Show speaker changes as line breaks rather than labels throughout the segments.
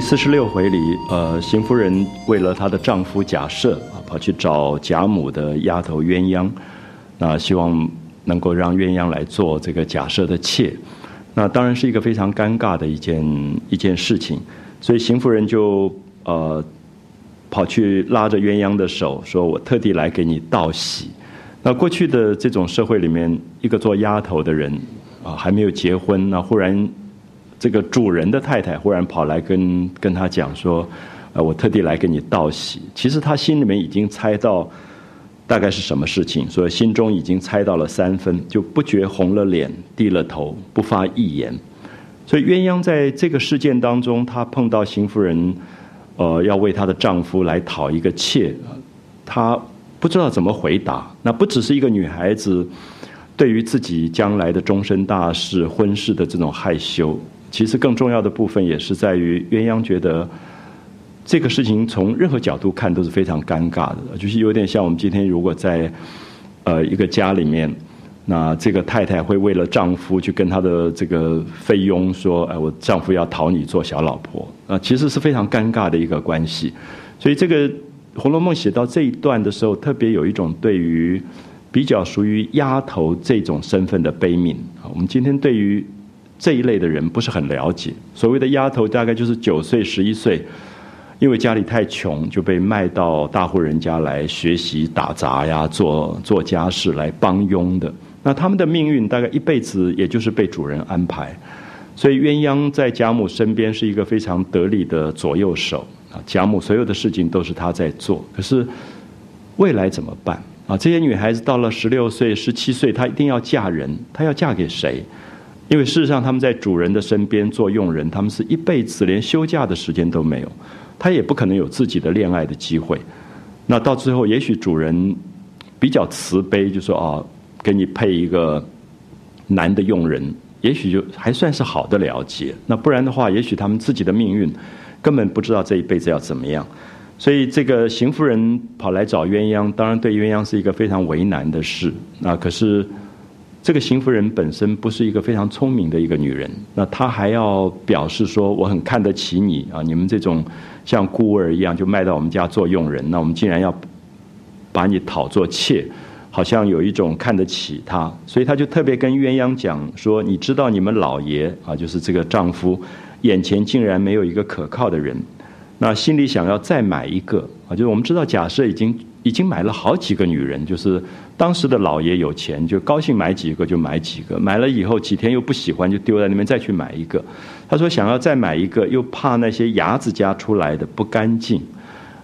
第四十六回里，呃，邢夫人为了她的丈夫贾赦啊，跑去找贾母的丫头鸳鸯，那希望能够让鸳鸯来做这个贾赦的妾，那当然是一个非常尴尬的一件一件事情，所以邢夫人就呃跑去拉着鸳鸯的手，说我特地来给你道喜。那过去的这种社会里面，一个做丫头的人啊，还没有结婚，那忽然。这个主人的太太忽然跑来跟跟他讲说：“呃，我特地来给你道喜。”其实他心里面已经猜到大概是什么事情，所以心中已经猜到了三分，就不觉红了脸，低了头，不发一言。所以鸳鸯在这个事件当中，她碰到邢夫人，呃，要为她的丈夫来讨一个妾，她不知道怎么回答。那不只是一个女孩子对于自己将来的终身大事、婚事的这种害羞。其实更重要的部分也是在于鸳鸯觉得这个事情从任何角度看都是非常尴尬的，就是有点像我们今天如果在呃一个家里面，那这个太太会为了丈夫去跟她的这个菲佣说：“哎，我丈夫要讨你做小老婆。”啊，其实是非常尴尬的一个关系。所以这个《红楼梦》写到这一段的时候，特别有一种对于比较属于丫头这种身份的悲悯啊。我们今天对于这一类的人不是很了解，所谓的丫头大概就是九岁、十一岁，因为家里太穷，就被卖到大户人家来学习打杂呀、做做家事来帮佣的。那他们的命运大概一辈子也就是被主人安排。所以鸳鸯在贾母身边是一个非常得力的左右手啊，贾母所有的事情都是她在做。可是未来怎么办啊？这些女孩子到了十六岁、十七岁，她一定要嫁人，她要嫁给谁？因为事实上，他们在主人的身边做佣人，他们是一辈子连休假的时间都没有，他也不可能有自己的恋爱的机会。那到最后，也许主人比较慈悲，就说啊，给你配一个男的佣人，也许就还算是好的了结。那不然的话，也许他们自己的命运根本不知道这一辈子要怎么样。所以，这个邢夫人跑来找鸳鸯，当然对鸳鸯是一个非常为难的事。那可是。这个邢夫人本身不是一个非常聪明的一个女人，那她还要表示说我很看得起你啊！你们这种像孤儿一样就卖到我们家做佣人，那我们竟然要把你讨做妾，好像有一种看得起她，所以她就特别跟鸳鸯讲说：“你知道你们老爷啊，就是这个丈夫眼前竟然没有一个可靠的人，那心里想要再买一个啊，就是我们知道假设已经。”已经买了好几个女人，就是当时的老爷有钱，就高兴买几个就买几个，买了以后几天又不喜欢，就丢在那边再去买一个。他说想要再买一个，又怕那些牙子家出来的不干净。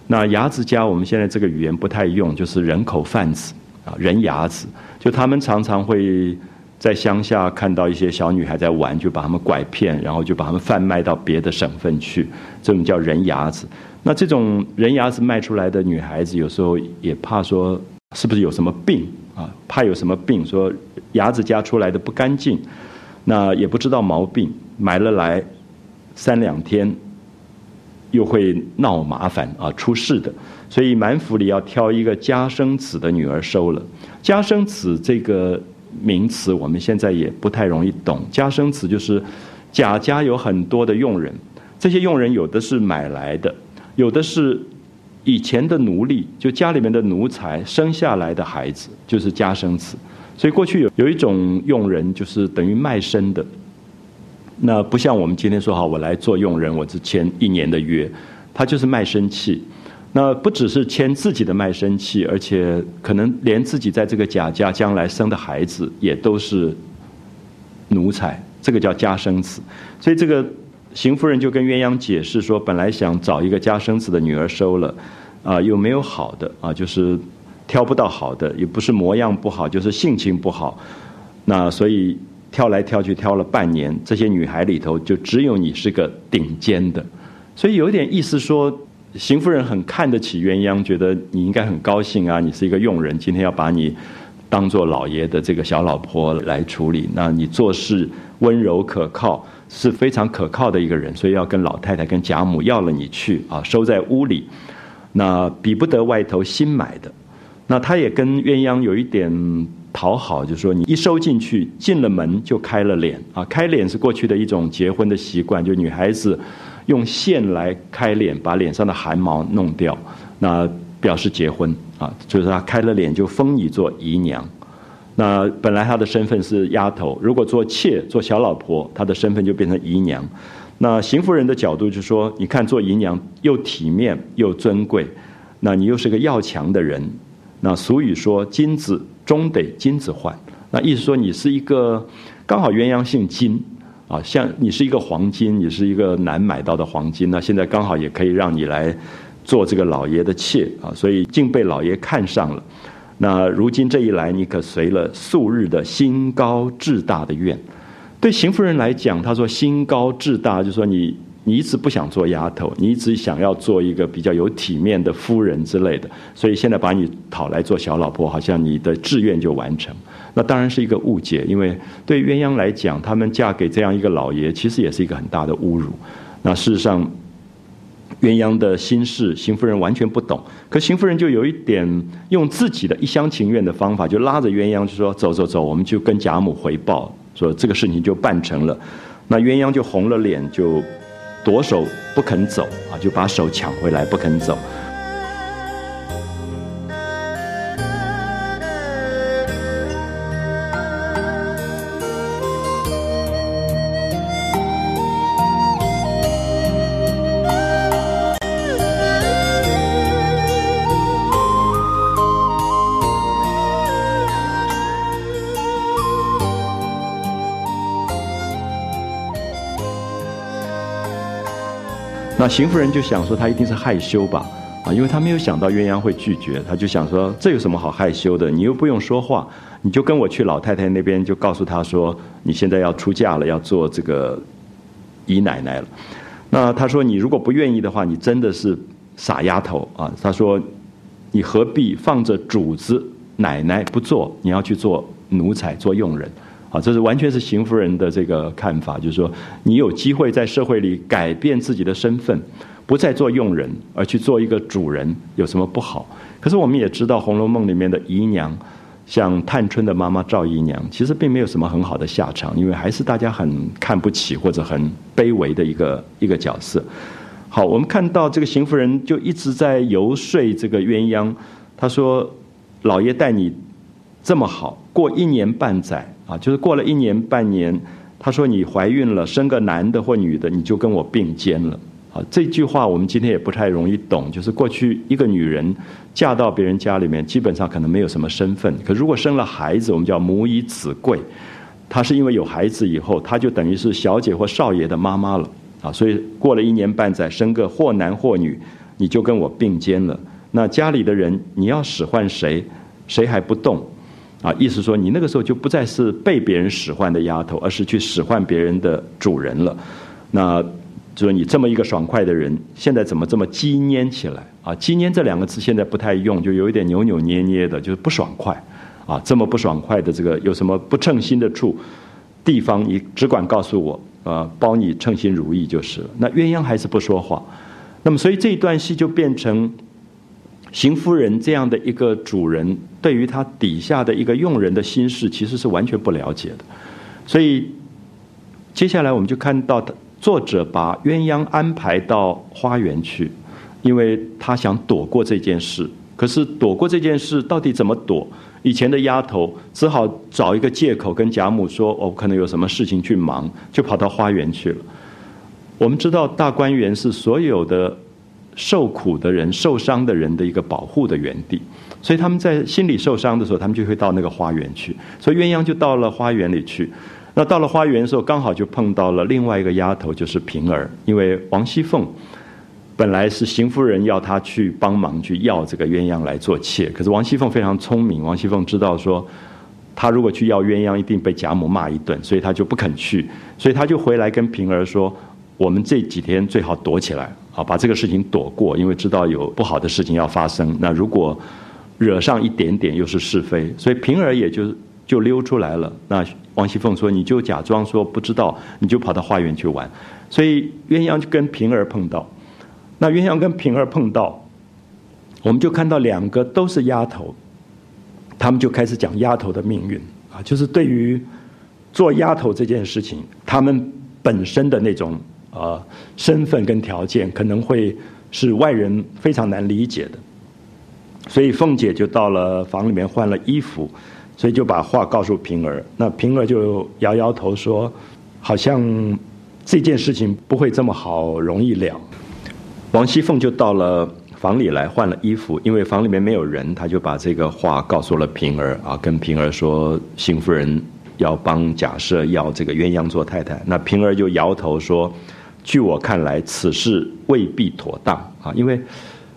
那牙子家我们现在这个语言不太用，就是人口贩子啊，人牙子，就他们常常会在乡下看到一些小女孩在玩，就把他们拐骗，然后就把他们贩卖到别的省份去，这种叫人牙子。那这种人牙子卖出来的女孩子，有时候也怕说是不是有什么病啊？怕有什么病，说牙子家出来的不干净，那也不知道毛病，买了来三两天又会闹麻烦啊，出事的。所以满府里要挑一个家生子的女儿收了。家生子这个名词，我们现在也不太容易懂。家生子就是贾家有很多的佣人，这些佣人有的是买来的。有的是以前的奴隶，就家里面的奴才生下来的孩子，就是家生子。所以过去有有一种佣人，就是等于卖身的。那不像我们今天说好，我来做佣人，我只签一年的约，他就是卖身契。那不只是签自己的卖身契，而且可能连自己在这个贾家将来生的孩子也都是奴才，这个叫家生子。所以这个。邢夫人就跟鸳鸯解释说，本来想找一个家生子的女儿收了，啊，又没有好的啊，就是挑不到好的，也不是模样不好，就是性情不好，那所以挑来挑去挑了半年，这些女孩里头就只有你是个顶尖的，所以有点意思说，邢夫人很看得起鸳鸯，觉得你应该很高兴啊，你是一个佣人，今天要把你当做老爷的这个小老婆来处理，那你做事温柔可靠。是非常可靠的一个人，所以要跟老太太、跟贾母要了你去啊，收在屋里，那比不得外头新买的。那他也跟鸳鸯有一点讨好，就说你一收进去，进了门就开了脸啊，开脸是过去的一种结婚的习惯，就女孩子用线来开脸，把脸上的汗毛弄掉，那表示结婚啊，就是他开了脸就封你做姨娘。那本来他的身份是丫头，如果做妾做小老婆，他的身份就变成姨娘。那邢夫人的角度就说：你看做姨娘又体面又尊贵，那你又是个要强的人。那俗语说金子终得金子换，那意思说你是一个刚好鸳鸯姓金啊，像你是一个黄金，你是一个难买到的黄金，那现在刚好也可以让你来做这个老爷的妾啊，所以竟被老爷看上了。那如今这一来，你可随了素日的心高志大的愿。对邢夫人来讲，她说心高志大，就说你你一直不想做丫头，你一直想要做一个比较有体面的夫人之类的，所以现在把你讨来做小老婆，好像你的志愿就完成。那当然是一个误解，因为对鸳鸯来讲，他们嫁给这样一个老爷，其实也是一个很大的侮辱。那事实上，鸳鸯的心事，邢夫人完全不懂。可邢夫人就有一点用自己的一厢情愿的方法，就拉着鸳鸯就说：“走走走，我们就跟贾母回报。”说这个事情就办成了，那鸳鸯就红了脸，就夺手不肯走啊，就把手抢回来不肯走。邢夫人就想说，她一定是害羞吧，啊，因为她没有想到鸳鸯会拒绝，她就想说，这有什么好害羞的？你又不用说话，你就跟我去老太太那边，就告诉她说，你现在要出嫁了，要做这个姨奶奶了。那她说，你如果不愿意的话，你真的是傻丫头啊。她说，你何必放着主子奶奶不做，你要去做奴才，做佣人？这是完全是邢夫人的这个看法，就是说，你有机会在社会里改变自己的身份，不再做佣人，而去做一个主人，有什么不好？可是我们也知道，《红楼梦》里面的姨娘，像探春的妈妈赵姨娘，其实并没有什么很好的下场，因为还是大家很看不起或者很卑微的一个一个角色。好，我们看到这个邢夫人就一直在游说这个鸳鸯，她说：“老爷待你这么好，过一年半载。”啊，就是过了一年半年，他说你怀孕了，生个男的或女的，你就跟我并肩了。啊，这句话我们今天也不太容易懂。就是过去一个女人嫁到别人家里面，基本上可能没有什么身份。可如果生了孩子，我们叫母以子贵，她是因为有孩子以后，她就等于是小姐或少爷的妈妈了。啊，所以过了一年半载，生个或男或女，你就跟我并肩了。那家里的人你要使唤谁，谁还不动？啊，意思说你那个时候就不再是被别人使唤的丫头，而是去使唤别人的主人了。那就说你这么一个爽快的人，现在怎么这么鸡蔫起来？啊，鸡蔫这两个字现在不太用，就有一点扭扭捏捏的，就是不爽快。啊，这么不爽快的这个有什么不称心的处地方，你只管告诉我，啊，包你称心如意就是了。那鸳鸯还是不说话。那么，所以这一段戏就变成。邢夫人这样的一个主人，对于他底下的一个佣人的心事，其实是完全不了解的。所以，接下来我们就看到，作者把鸳鸯安排到花园去，因为他想躲过这件事。可是躲过这件事，到底怎么躲？以前的丫头只好找一个借口跟贾母说：“我可能有什么事情去忙，就跑到花园去了。”我们知道大观园是所有的。受苦的人、受伤的人的一个保护的园地，所以他们在心里受伤的时候，他们就会到那个花园去。所以鸳鸯就到了花园里去。那到了花园的时候，刚好就碰到了另外一个丫头，就是平儿。因为王熙凤本来是邢夫人要她去帮忙去要这个鸳鸯来做妾，可是王熙凤非常聪明，王熙凤知道说，她如果去要鸳鸯，一定被贾母骂一顿，所以她就不肯去。所以她就回来跟平儿说：“我们这几天最好躲起来。”啊，把这个事情躲过，因为知道有不好的事情要发生。那如果惹上一点点，又是是非，所以平儿也就就溜出来了。那王熙凤说：“你就假装说不知道，你就跑到花园去玩。”所以鸳鸯就跟平儿碰到。那鸳鸯跟平儿碰到，我们就看到两个都是丫头，他们就开始讲丫头的命运啊，就是对于做丫头这件事情，他们本身的那种。呃身份跟条件，可能会是外人非常难理解的。所以凤姐就到了房里面换了衣服，所以就把话告诉平儿。那平儿就摇摇头说：“好像这件事情不会这么好容易了。”王熙凤就到了房里来换了衣服，因为房里面没有人，她就把这个话告诉了平儿啊，跟平儿说：“邢夫人要帮贾赦要这个鸳鸯做太太。”那平儿就摇头说：“据我看来，此事未必妥当啊，因为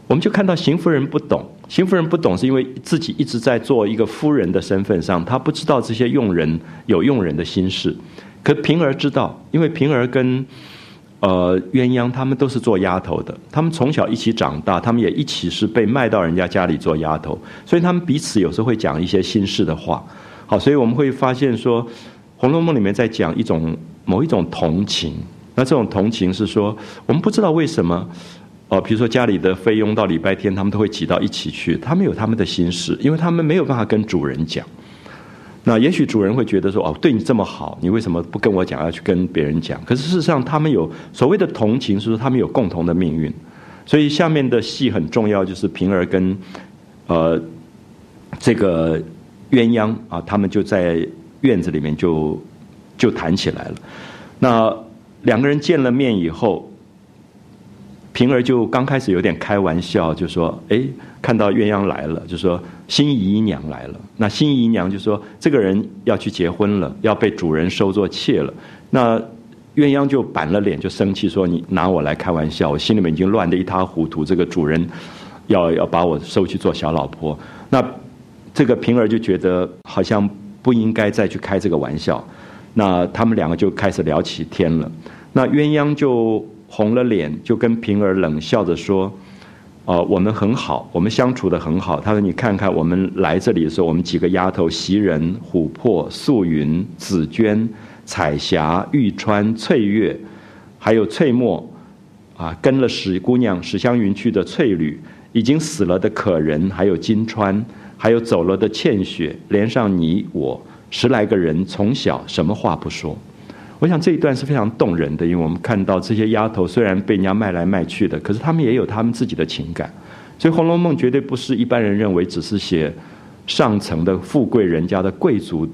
我们就看到邢夫人不懂。”邢夫人不懂，是因为自己一直在做一个夫人的身份上，她不知道这些佣人有佣人的心事。可平儿知道，因为平儿跟呃鸳鸯他们都是做丫头的，他们从小一起长大，他们也一起是被卖到人家家里做丫头，所以他们彼此有时候会讲一些心事的话。好，所以我们会发现说，《红楼梦》里面在讲一种某一种同情，那这种同情是说，我们不知道为什么。哦，比如说家里的费用到礼拜天，他们都会挤到一起去。他们有他们的心事，因为他们没有办法跟主人讲。那也许主人会觉得说：“哦，对你这么好，你为什么不跟我讲，要去跟别人讲？”可是事实上，他们有所谓的同情，是说他们有共同的命运。所以下面的戏很重要，就是平儿跟呃这个鸳鸯啊，他们就在院子里面就就谈起来了。那两个人见了面以后。平儿就刚开始有点开玩笑，就说：“哎，看到鸳鸯来了，就说新姨娘来了。那新姨娘就说，这个人要去结婚了，要被主人收做妾了。那鸳鸯就板了脸，就生气说：你拿我来开玩笑，我心里面已经乱得一塌糊涂。这个主人要要把我收去做小老婆。那这个平儿就觉得好像不应该再去开这个玩笑。那他们两个就开始聊起天了。那鸳鸯就。”红了脸，就跟平儿冷笑着说：“哦，我们很好，我们相处的很好。”他说：“你看看，我们来这里的时候，我们几个丫头：袭人、琥珀、素云、紫娟、彩霞、玉川、翠月，还有翠墨，啊，跟了史姑娘史湘云去的翠缕，已经死了的可人，还有金钏，还有走了的倩雪，连上你我十来个人，从小什么话不说。”我想这一段是非常动人的，因为我们看到这些丫头虽然被人家卖来卖去的，可是她们也有她们自己的情感。所以《红楼梦》绝对不是一般人认为只是写上层的富贵人家的贵族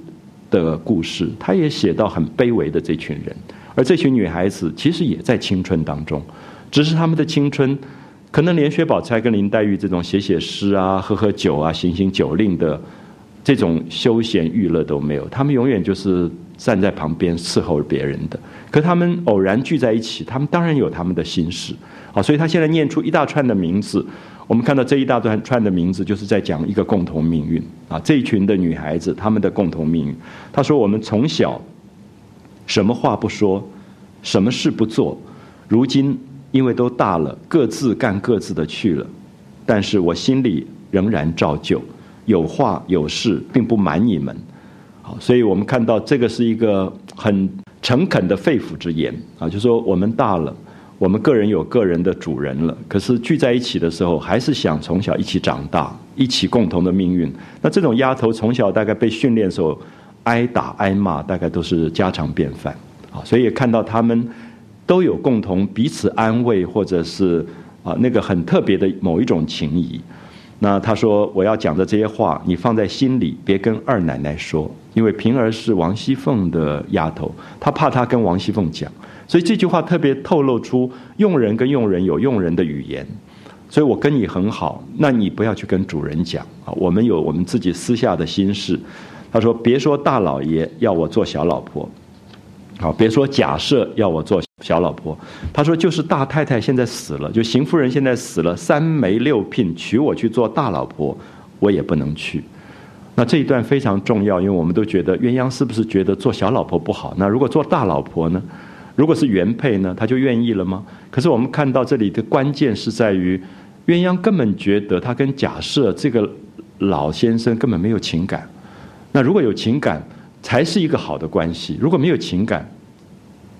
的故事，它也写到很卑微的这群人。而这群女孩子其实也在青春当中，只是她们的青春可能连薛宝钗跟林黛玉这种写写诗啊、喝喝酒啊、行行酒令的这种休闲娱乐都没有，她们永远就是。站在旁边伺候别人的，可他们偶然聚在一起，他们当然有他们的心事，好，所以他现在念出一大串的名字，我们看到这一大段串的名字，就是在讲一个共同命运啊，这一群的女孩子她们的共同命运。他说：“我们从小什么话不说，什么事不做，如今因为都大了，各自干各自的去了，但是我心里仍然照旧，有话有事，并不瞒你们。”好所以我们看到这个是一个很诚恳的肺腑之言啊，就说我们大了，我们个人有个人的主人了，可是聚在一起的时候，还是想从小一起长大，一起共同的命运。那这种丫头从小大概被训练时候，挨打挨骂，大概都是家常便饭啊。所以也看到他们都有共同彼此安慰，或者是啊那个很特别的某一种情谊。那他说我要讲的这些话，你放在心里，别跟二奶奶说。因为平儿是王熙凤的丫头，她怕她跟王熙凤讲，所以这句话特别透露出佣人跟佣人有佣人的语言。所以我跟你很好，那你不要去跟主人讲啊，我们有我们自己私下的心事。他说：“别说大老爷要我做小老婆，好，别说假设要我做小老婆。”他说：“就是大太太现在死了，就邢夫人现在死了，三媒六聘娶我去做大老婆，我也不能去。”那这一段非常重要，因为我们都觉得鸳鸯是不是觉得做小老婆不好？那如果做大老婆呢？如果是原配呢？他就愿意了吗？可是我们看到这里的关键是在于，鸳鸯根本觉得他跟假设这个老先生根本没有情感。那如果有情感，才是一个好的关系；如果没有情感，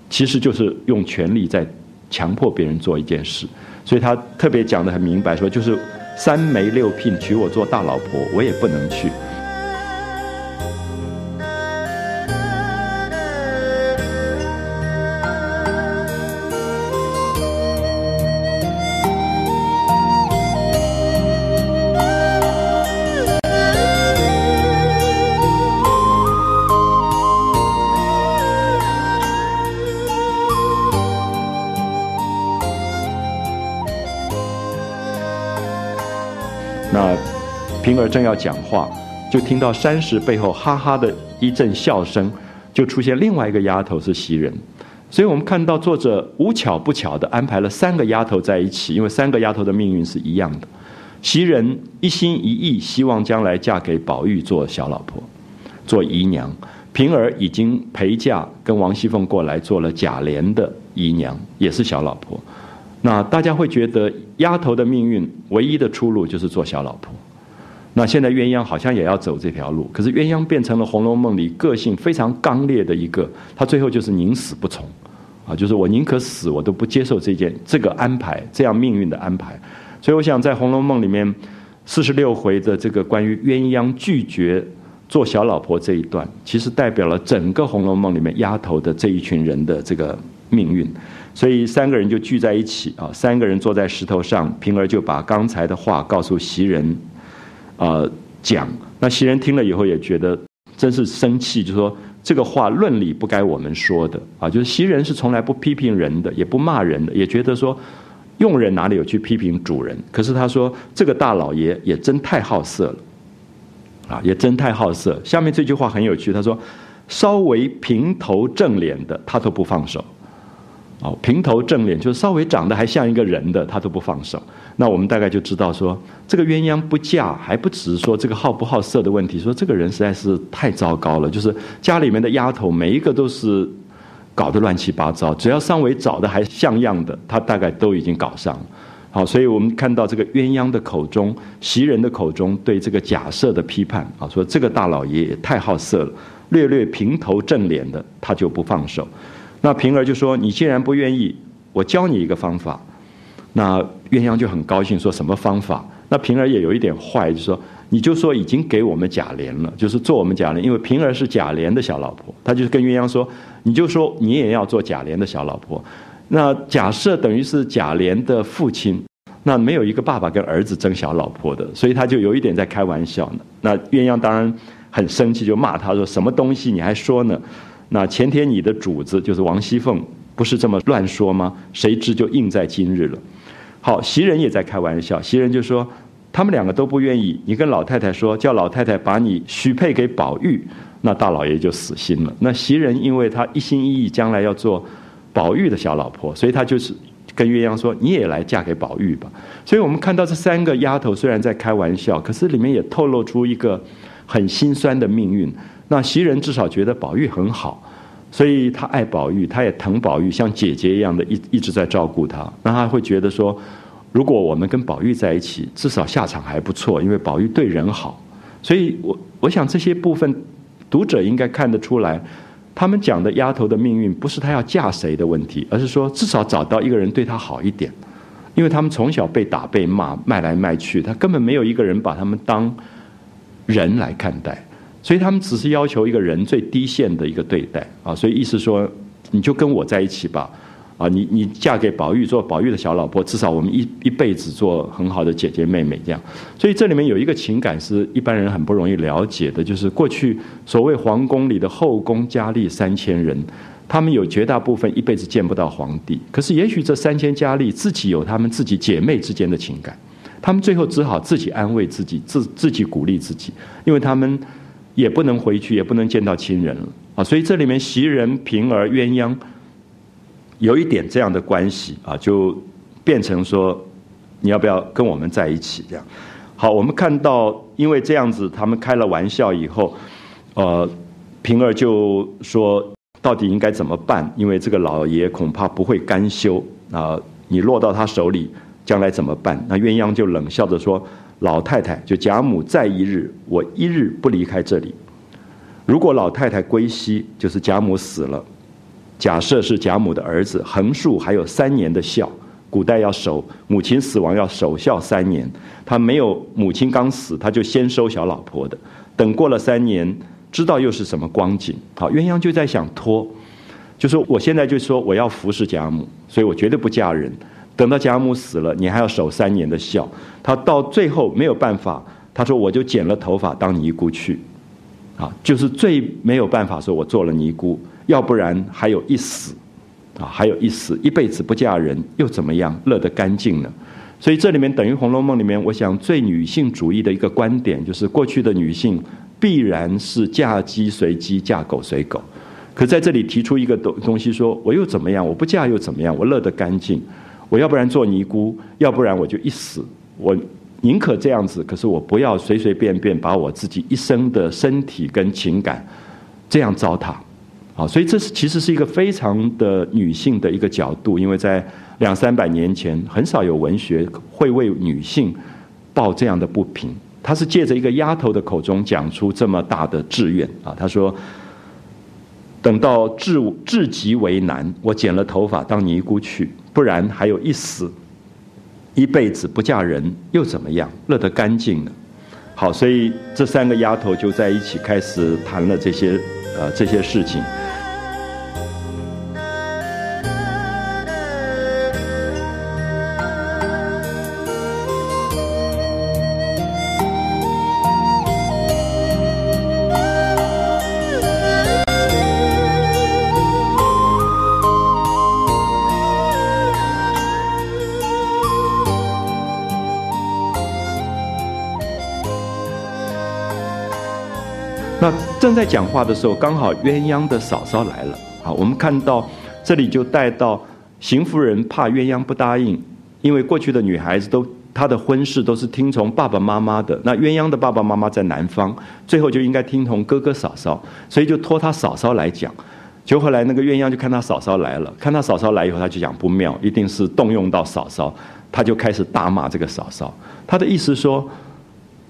其实就是用权力在强迫别人做一件事。所以他特别讲得很明白，说就是三媒六聘娶我做大老婆，我也不能去。正要讲话，就听到山石背后哈哈的一阵笑声，就出现另外一个丫头是袭人。所以我们看到作者无巧不巧的安排了三个丫头在一起，因为三个丫头的命运是一样的。袭人一心一意希望将来嫁给宝玉做小老婆，做姨娘。平儿已经陪嫁跟王熙凤过来做了贾琏的姨娘，也是小老婆。那大家会觉得丫头的命运唯一的出路就是做小老婆。那现在鸳鸯好像也要走这条路，可是鸳鸯变成了《红楼梦》里个性非常刚烈的一个，她最后就是宁死不从，啊，就是我宁可死，我都不接受这件这个安排，这样命运的安排。所以我想在《红楼梦》里面四十六回的这个关于鸳鸯拒绝做小老婆这一段，其实代表了整个《红楼梦》里面丫头的这一群人的这个命运。所以三个人就聚在一起啊，三个人坐在石头上，平儿就把刚才的话告诉袭人。呃，讲那袭人听了以后也觉得真是生气，就说这个话论理不该我们说的啊，就是袭人是从来不批评人的，也不骂人的，也觉得说佣人哪里有去批评主人？可是他说这个大老爷也真太好色了，啊，也真太好色。下面这句话很有趣，他说稍微平头正脸的他都不放手。哦，平头正脸就是稍微长得还像一个人的，他都不放手。那我们大概就知道说，这个鸳鸯不嫁，还不只是说这个好不好色的问题，说这个人实在是太糟糕了。就是家里面的丫头每一个都是搞得乱七八糟，只要稍微找的还像样的，他大概都已经搞上了。好，所以我们看到这个鸳鸯的口中，袭人的口中对这个假设的批判啊，说这个大老爷也太好色了，略略平头正脸的，他就不放手。那平儿就说：“你既然不愿意，我教你一个方法。”那鸳鸯就很高兴，说什么方法？那平儿也有一点坏，就说：“你就说已经给我们贾琏了，就是做我们贾琏，因为平儿是贾琏的小老婆。”他就跟鸳鸯说：“你就说你也要做贾琏的小老婆。那假设等于是贾琏的父亲，那没有一个爸爸跟儿子争小老婆的，所以他就有一点在开玩笑呢。那鸳鸯当然很生气，就骂他说：什么东西你还说呢？”那前天你的主子就是王熙凤，不是这么乱说吗？谁知就应在今日了。好，袭人也在开玩笑，袭人就说他们两个都不愿意，你跟老太太说，叫老太太把你许配给宝玉，那大老爷就死心了。那袭人因为她一心一意将来要做宝玉的小老婆，所以她就是跟鸳鸯说，你也来嫁给宝玉吧。所以我们看到这三个丫头虽然在开玩笑，可是里面也透露出一个很心酸的命运。那袭人至少觉得宝玉很好，所以他爱宝玉，他也疼宝玉，像姐姐一样的一一直在照顾他。那他会觉得说，如果我们跟宝玉在一起，至少下场还不错，因为宝玉对人好。所以我我想这些部分，读者应该看得出来，他们讲的丫头的命运不是她要嫁谁的问题，而是说至少找到一个人对她好一点，因为他们从小被打被骂，卖来卖去，他根本没有一个人把他们当人来看待。所以他们只是要求一个人最低线的一个对待啊，所以意思说，你就跟我在一起吧，啊，你你嫁给宝玉做宝玉的小老婆，至少我们一一辈子做很好的姐姐妹妹这样。所以这里面有一个情感是一般人很不容易了解的，就是过去所谓皇宫里的后宫佳丽三千人，他们有绝大部分一辈子见不到皇帝，可是也许这三千佳丽自己有他们自己姐妹之间的情感，他们最后只好自己安慰自己，自自己鼓励自己，因为他们。也不能回去，也不能见到亲人了啊！所以这里面袭人、平儿、鸳鸯有一点这样的关系啊，就变成说你要不要跟我们在一起？这样好，我们看到因为这样子，他们开了玩笑以后，呃，平儿就说到底应该怎么办？因为这个老爷恐怕不会甘休啊！你落到他手里，将来怎么办？那鸳鸯就冷笑着说。老太太就贾母在一日，我一日不离开这里。如果老太太归西，就是贾母死了。假设是贾母的儿子横竖还有三年的孝，古代要守母亲死亡要守孝三年。他没有母亲刚死，他就先收小老婆的。等过了三年，知道又是什么光景？好，鸳鸯就在想拖，就说我现在就说我要服侍贾母，所以我绝对不嫁人。等到贾母死了，你还要守三年的孝。他到最后没有办法，他说我就剪了头发当尼姑去，啊，就是最没有办法说我做了尼姑，要不然还有一死，啊，还有一死，一辈子不嫁人又怎么样，乐得干净呢？所以这里面等于《红楼梦》里面，我想最女性主义的一个观点，就是过去的女性必然是嫁鸡随鸡，嫁狗随狗。可在这里提出一个东东西，说我又怎么样？我不嫁又怎么样？我乐得干净。我要不然做尼姑，要不然我就一死。我宁可这样子，可是我不要随随便便把我自己一生的身体跟情感这样糟蹋。好，所以这是其实是一个非常的女性的一个角度，因为在两三百年前，很少有文学会为女性抱这样的不平。她是借着一个丫头的口中讲出这么大的志愿啊，她说。等到至至极为难，我剪了头发当尼姑去，不然还有一死，一辈子不嫁人又怎么样？乐得干净呢。好，所以这三个丫头就在一起开始谈了这些呃这些事情。正在讲话的时候，刚好鸳鸯的嫂嫂来了。好，我们看到这里就带到邢夫人怕鸳鸯不答应，因为过去的女孩子都她的婚事都是听从爸爸妈妈的。那鸳鸯的爸爸妈妈在南方，最后就应该听从哥哥嫂嫂，所以就托她嫂嫂来讲。就后来那个鸳鸯就看他嫂嫂来了，看他嫂嫂来以后，他就讲不妙，一定是动用到嫂嫂，他就开始大骂这个嫂嫂。他的意思说。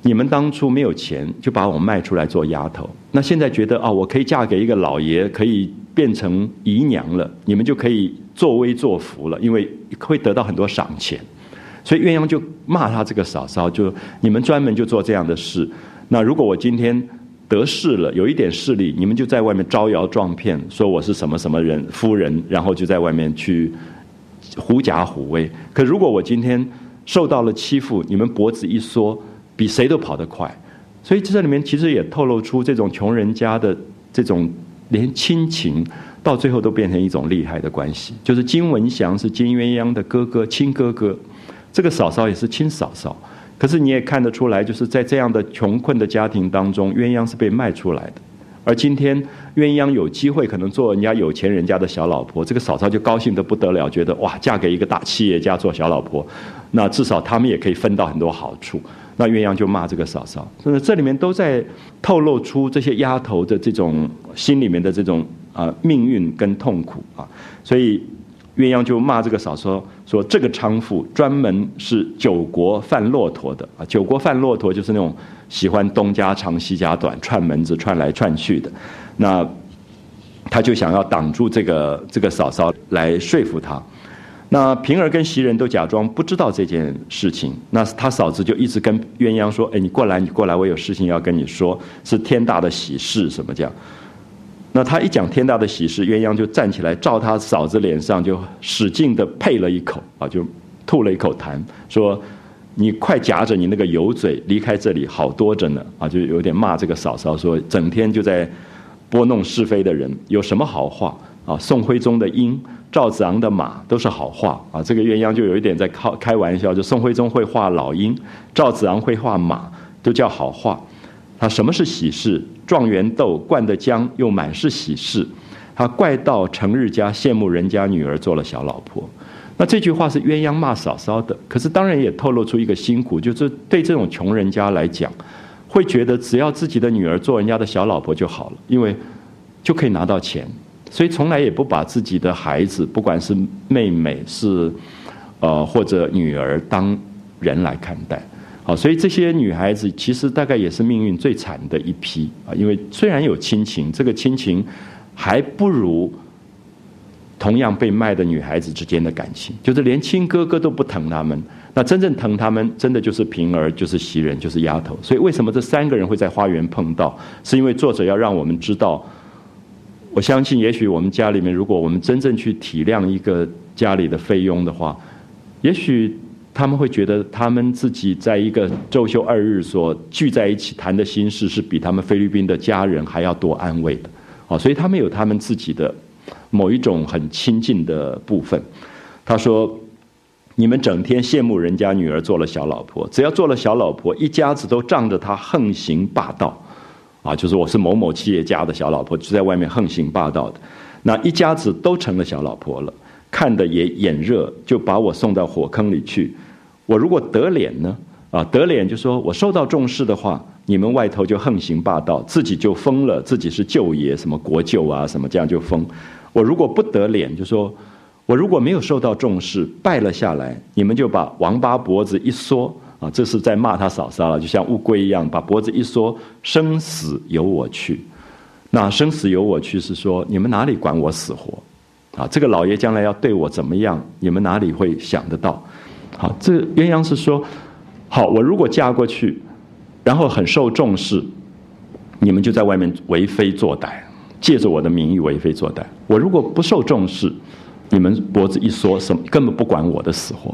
你们当初没有钱，就把我卖出来做丫头。那现在觉得啊，我可以嫁给一个老爷，可以变成姨娘了，你们就可以作威作福了，因为会得到很多赏钱。所以鸳鸯就骂他这个嫂嫂，就你们专门就做这样的事。那如果我今天得势了，有一点势力，你们就在外面招摇撞骗，说我是什么什么人夫人，然后就在外面去狐假虎威。可如果我今天受到了欺负，你们脖子一缩。比谁都跑得快，所以这里面其实也透露出这种穷人家的这种连亲情到最后都变成一种厉害的关系。就是金文祥是金鸳鸯的哥哥，亲哥哥，这个嫂嫂也是亲嫂嫂。可是你也看得出来，就是在这样的穷困的家庭当中，鸳鸯是被卖出来的。而今天鸳鸯有机会可能做人家有钱人家的小老婆，这个嫂嫂就高兴得不得了，觉得哇，嫁给一个大企业家做小老婆，那至少他们也可以分到很多好处。那鸳鸯就骂这个嫂嫂，所以这里面都在透露出这些丫头的这种心里面的这种啊命运跟痛苦啊，所以鸳鸯就骂这个嫂嫂说这个娼妇专门是九国贩骆驼的。啊，九国贩骆驼就是那种喜欢东家长西家短串门子串来串去的，那他就想要挡住这个这个嫂嫂来说服他。那平儿跟袭人都假装不知道这件事情，那他嫂子就一直跟鸳鸯说：“哎，你过来，你过来，我有事情要跟你说，是天大的喜事，什么这样？”那他一讲天大的喜事，鸳鸯就站起来，照他嫂子脸上就使劲的呸了一口，啊，就吐了一口痰，说：“你快夹着你那个油嘴离开这里，好多着呢。”啊，就有点骂这个嫂嫂，说整天就在拨弄是非的人，有什么好话？啊，宋徽宗的鹰。赵子昂的马都是好画啊，这个鸳鸯就有一点在开开玩笑，就宋徽宗会画老鹰，赵子昂会画马，都叫好画。他什么是喜事？状元豆灌的浆，又满是喜事。他怪到成日家，羡慕人家女儿做了小老婆。那这句话是鸳鸯骂嫂嫂的，可是当然也透露出一个辛苦，就是对这种穷人家来讲，会觉得只要自己的女儿做人家的小老婆就好了，因为就可以拿到钱。所以从来也不把自己的孩子，不管是妹妹是，呃或者女儿当人来看待，好，所以这些女孩子其实大概也是命运最惨的一批啊，因为虽然有亲情，这个亲情还不如同样被卖的女孩子之间的感情，就是连亲哥哥都不疼他们，那真正疼他们，真的就是平儿，就是袭人，就是丫头。所以为什么这三个人会在花园碰到？是因为作者要让我们知道。我相信，也许我们家里面，如果我们真正去体谅一个家里的费用的话，也许他们会觉得，他们自己在一个周休二日所聚在一起谈的心事，是比他们菲律宾的家人还要多安慰的。啊，所以他们有他们自己的某一种很亲近的部分。他说：“你们整天羡慕人家女儿做了小老婆，只要做了小老婆，一家子都仗着她横行霸道，啊，就是我是某某企业家的小老婆，就在外面横行霸道的，那一家子都成了小老婆了，看的也眼热，就把我送到火坑里去。我如果得脸呢？啊，得脸就说我受到重视的话，你们外头就横行霸道，自己就封了，自己是舅爷，什么国舅啊，什么这样就封。我如果不得脸，就说。我如果没有受到重视，败了下来，你们就把王八脖子一缩啊，这是在骂他嫂嫂了，就像乌龟一样，把脖子一缩，生死由我去。那生死由我去是说，你们哪里管我死活？啊，这个老爷将来要对我怎么样，你们哪里会想得到？好，这鸳鸯是说，好，我如果嫁过去，然后很受重视，你们就在外面为非作歹，借着我的名义为非作歹。我如果不受重视。你们脖子一缩，什么根本不管我的死活，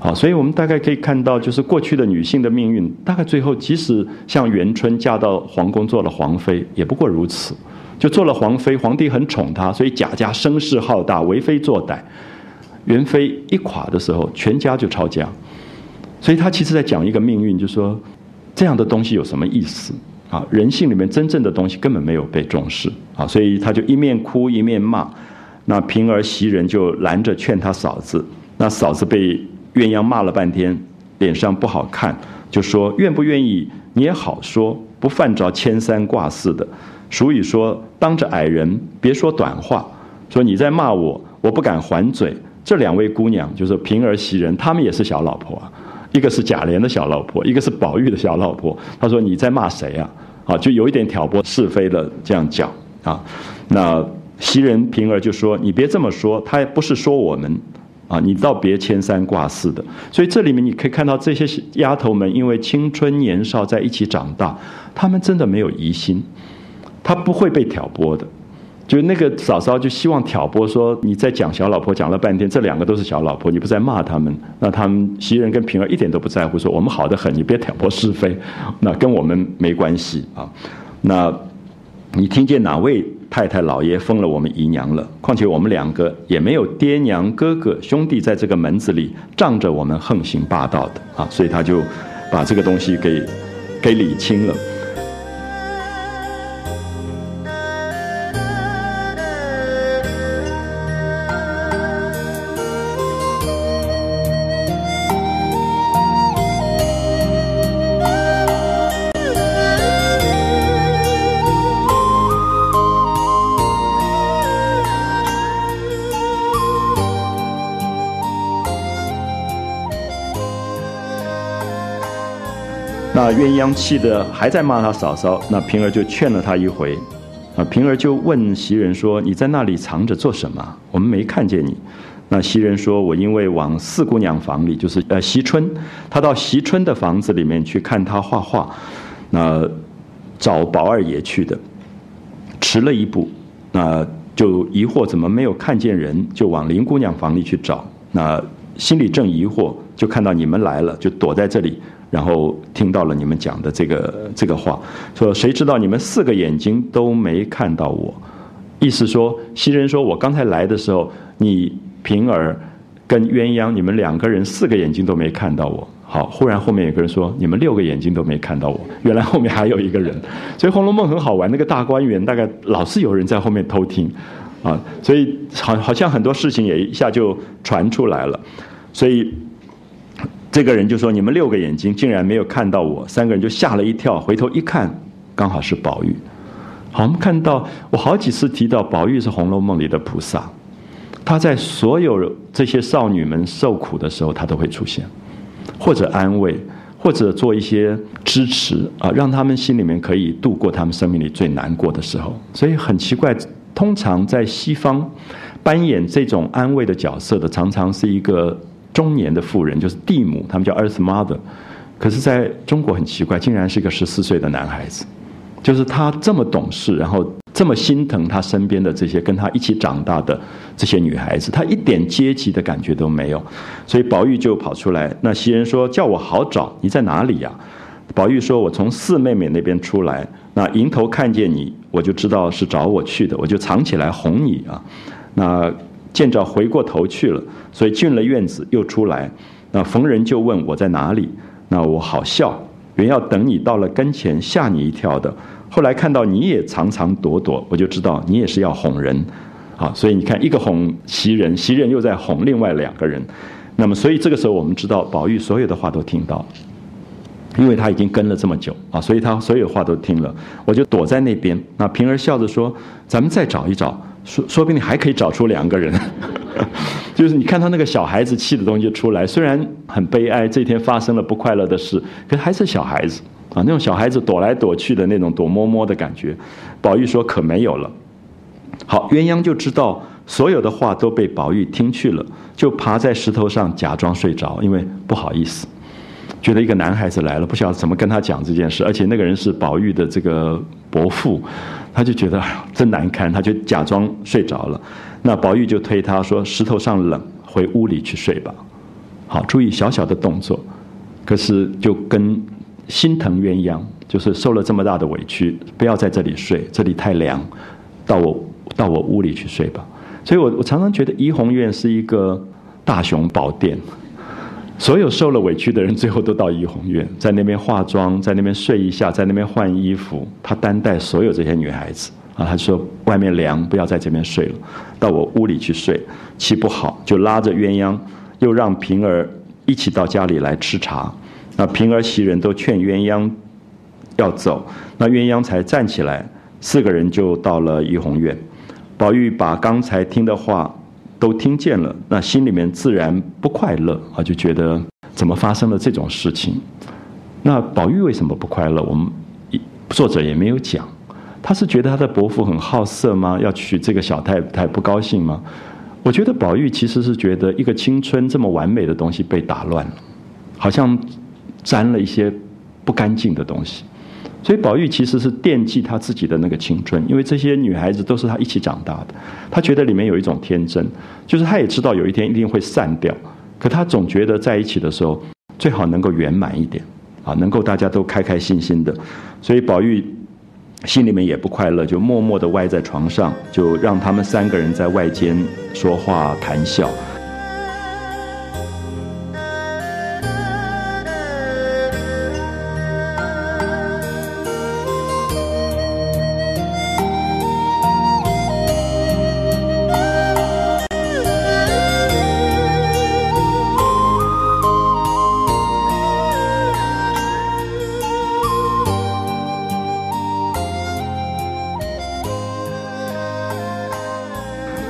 好，所以我们大概可以看到，就是过去的女性的命运，大概最后即使像元春嫁到皇宫做了皇妃，也不过如此，就做了皇妃，皇帝很宠她，所以贾家声势浩大，为非作歹。元妃一垮的时候，全家就抄家，所以他其实在讲一个命运，就说这样的东西有什么意思啊？人性里面真正的东西根本没有被重视啊，所以他就一面哭一面骂。那平儿袭人就拦着劝他嫂子，那嫂子被鸳鸯骂了半天，脸上不好看，就说愿不愿意你也好说，不犯着牵三挂四的。俗语说当着矮人别说短话，说你在骂我，我不敢还嘴。这两位姑娘就是平儿袭人，她们也是小老婆啊，一个是贾琏的小老婆，一个是宝玉的小老婆。她说你在骂谁啊？啊，就有一点挑拨是非的这样讲啊，那。袭人、平儿就说：“你别这么说，她也不是说我们，啊，你倒别牵三挂四的。所以这里面你可以看到这些丫头们，因为青春年少在一起长大，她们真的没有疑心，她不会被挑拨的。就那个嫂嫂就希望挑拨说你在讲小老婆，讲了半天，这两个都是小老婆，你不在骂他们，那他们袭人跟平儿一点都不在乎，说我们好的很，你别挑拨是非，那跟我们没关系啊。那你听见哪位？”太太老爷封了我们姨娘了，况且我们两个也没有爹娘哥哥兄弟在这个门子里仗着我们横行霸道的啊，所以他就把这个东西给给理清了。鸳鸯气的还在骂他嫂嫂，那平儿就劝了他一回，啊，平儿就问袭人说：“你在那里藏着做什么？我们没看见你。”那袭人说：“我因为往四姑娘房里，就是呃袭春，她到袭春的房子里面去看她画画，那找宝二爷去的，迟了一步，那就疑惑怎么没有看见人，就往林姑娘房里去找，那心里正疑惑，就看到你们来了，就躲在这里。”然后听到了你们讲的这个这个话，说谁知道你们四个眼睛都没看到我，意思说袭人说我刚才来的时候，你平儿跟鸳鸯你们两个人四个眼睛都没看到我。好，忽然后面有个人说你们六个眼睛都没看到我，原来后面还有一个人。所以《红楼梦》很好玩，那个大观园大概老是有人在后面偷听，啊，所以好好像很多事情也一下就传出来了，所以。这个人就说：“你们六个眼睛竟然没有看到我。”三个人就吓了一跳，回头一看，刚好是宝玉。好，我们看到我好几次提到宝玉是《红楼梦》里的菩萨，他在所有这些少女们受苦的时候，他都会出现，或者安慰，或者做一些支持啊，让他们心里面可以度过他们生命里最难过的时候。所以很奇怪，通常在西方扮演这种安慰的角色的，常常是一个。中年的妇人就是蒂姆，他们叫 Earth Mother，可是在中国很奇怪，竟然是一个十四岁的男孩子，就是他这么懂事，然后这么心疼他身边的这些跟他一起长大的这些女孩子，他一点阶级的感觉都没有，所以宝玉就跑出来。那袭人说：“叫我好找，你在哪里呀？”宝玉说：“我从四妹妹那边出来，那迎头看见你，我就知道是找我去的，我就藏起来哄你啊。”那。见着回过头去了，所以进了院子又出来。那逢人就问我在哪里，那我好笑，原要等你到了跟前吓你一跳的。后来看到你也藏藏躲躲，我就知道你也是要哄人，啊，所以你看一个哄袭人，袭人又在哄另外两个人。那么，所以这个时候我们知道宝玉所有的话都听到，因为他已经跟了这么久啊，所以他所有话都听了。我就躲在那边，那平儿笑着说：“咱们再找一找，说说不定你还可以找出两个人。”就是你看他那个小孩子气的东西出来，虽然很悲哀，这天发生了不快乐的事，可还是小孩子啊，那种小孩子躲来躲去的那种躲摸摸的感觉。宝玉说：“可没有了。”好，鸳鸯就知道所有的话都被宝玉听去了，就爬在石头上假装睡着，因为不好意思，觉得一个男孩子来了，不晓得怎么跟他讲这件事，而且那个人是宝玉的这个伯父，他就觉得真难堪，他就假装睡着了。那宝玉就推他说：“石头上冷，回屋里去睡吧。”好，注意小小的动作，可是就跟心疼鸳鸯，就是受了这么大的委屈，不要在这里睡，这里太凉，到我到我屋里去睡吧。所以我我常常觉得怡红院是一个大雄宝殿，所有受了委屈的人最后都到怡红院，在那边化妆，在那边睡一下，在那边换衣服，他担待所有这些女孩子。啊，他说外面凉，不要在这边睡了，到我屋里去睡，气不好，就拉着鸳鸯，又让平儿一起到家里来吃茶。那平儿袭人都劝鸳鸯要走，那鸳鸯才站起来，四个人就到了怡红院。宝玉把刚才听的话都听见了，那心里面自然不快乐啊，就觉得怎么发生了这种事情？那宝玉为什么不快乐？我们作者也没有讲。他是觉得他的伯父很好色吗？要娶这个小太太不高兴吗？我觉得宝玉其实是觉得一个青春这么完美的东西被打乱了，好像沾了一些不干净的东西，所以宝玉其实是惦记他自己的那个青春，因为这些女孩子都是他一起长大的，他觉得里面有一种天真，就是他也知道有一天一定会散掉，可他总觉得在一起的时候最好能够圆满一点，啊，能够大家都开开心心的，所以宝玉。心里面也不快乐，就默默地歪在床上，就让他们三个人在外间说话谈笑。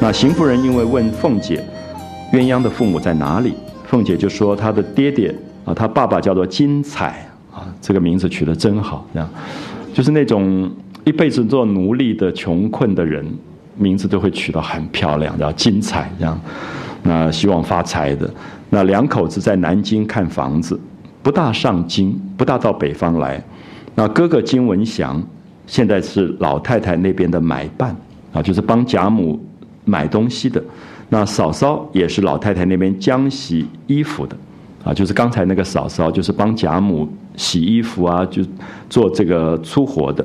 那邢夫人因为问凤姐，鸳鸯的父母在哪里？凤姐就说她的爹爹啊，她爸爸叫做金彩啊，这个名字取得真好，这样，就是那种一辈子做奴隶的穷困的人，名字都会取得很漂亮，叫金彩这样。那希望发财的，那两口子在南京看房子，不大上京，不大到北方来。那哥哥金文祥现在是老太太那边的买办啊，就是帮贾母。买东西的，那嫂嫂也是老太太那边浆洗衣服的，啊，就是刚才那个嫂嫂，就是帮贾母洗衣服啊，就做这个粗活的。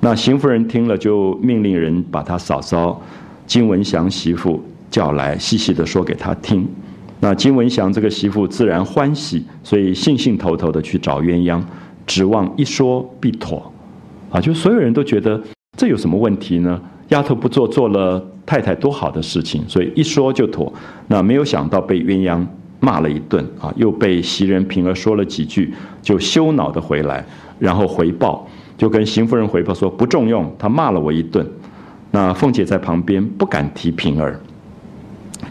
那邢夫人听了，就命令人把她嫂嫂金文祥媳妇叫来，细细的说给她听。那金文祥这个媳妇自然欢喜，所以兴兴头头的去找鸳鸯，指望一说必妥，啊，就所有人都觉得这有什么问题呢？丫头不做，做了太太多好的事情，所以一说就妥。那没有想到被鸳鸯骂了一顿啊，又被袭人、平儿说了几句，就羞恼的回来，然后回报，就跟邢夫人回报说不重用，他骂了我一顿。那凤姐在旁边不敢提平儿，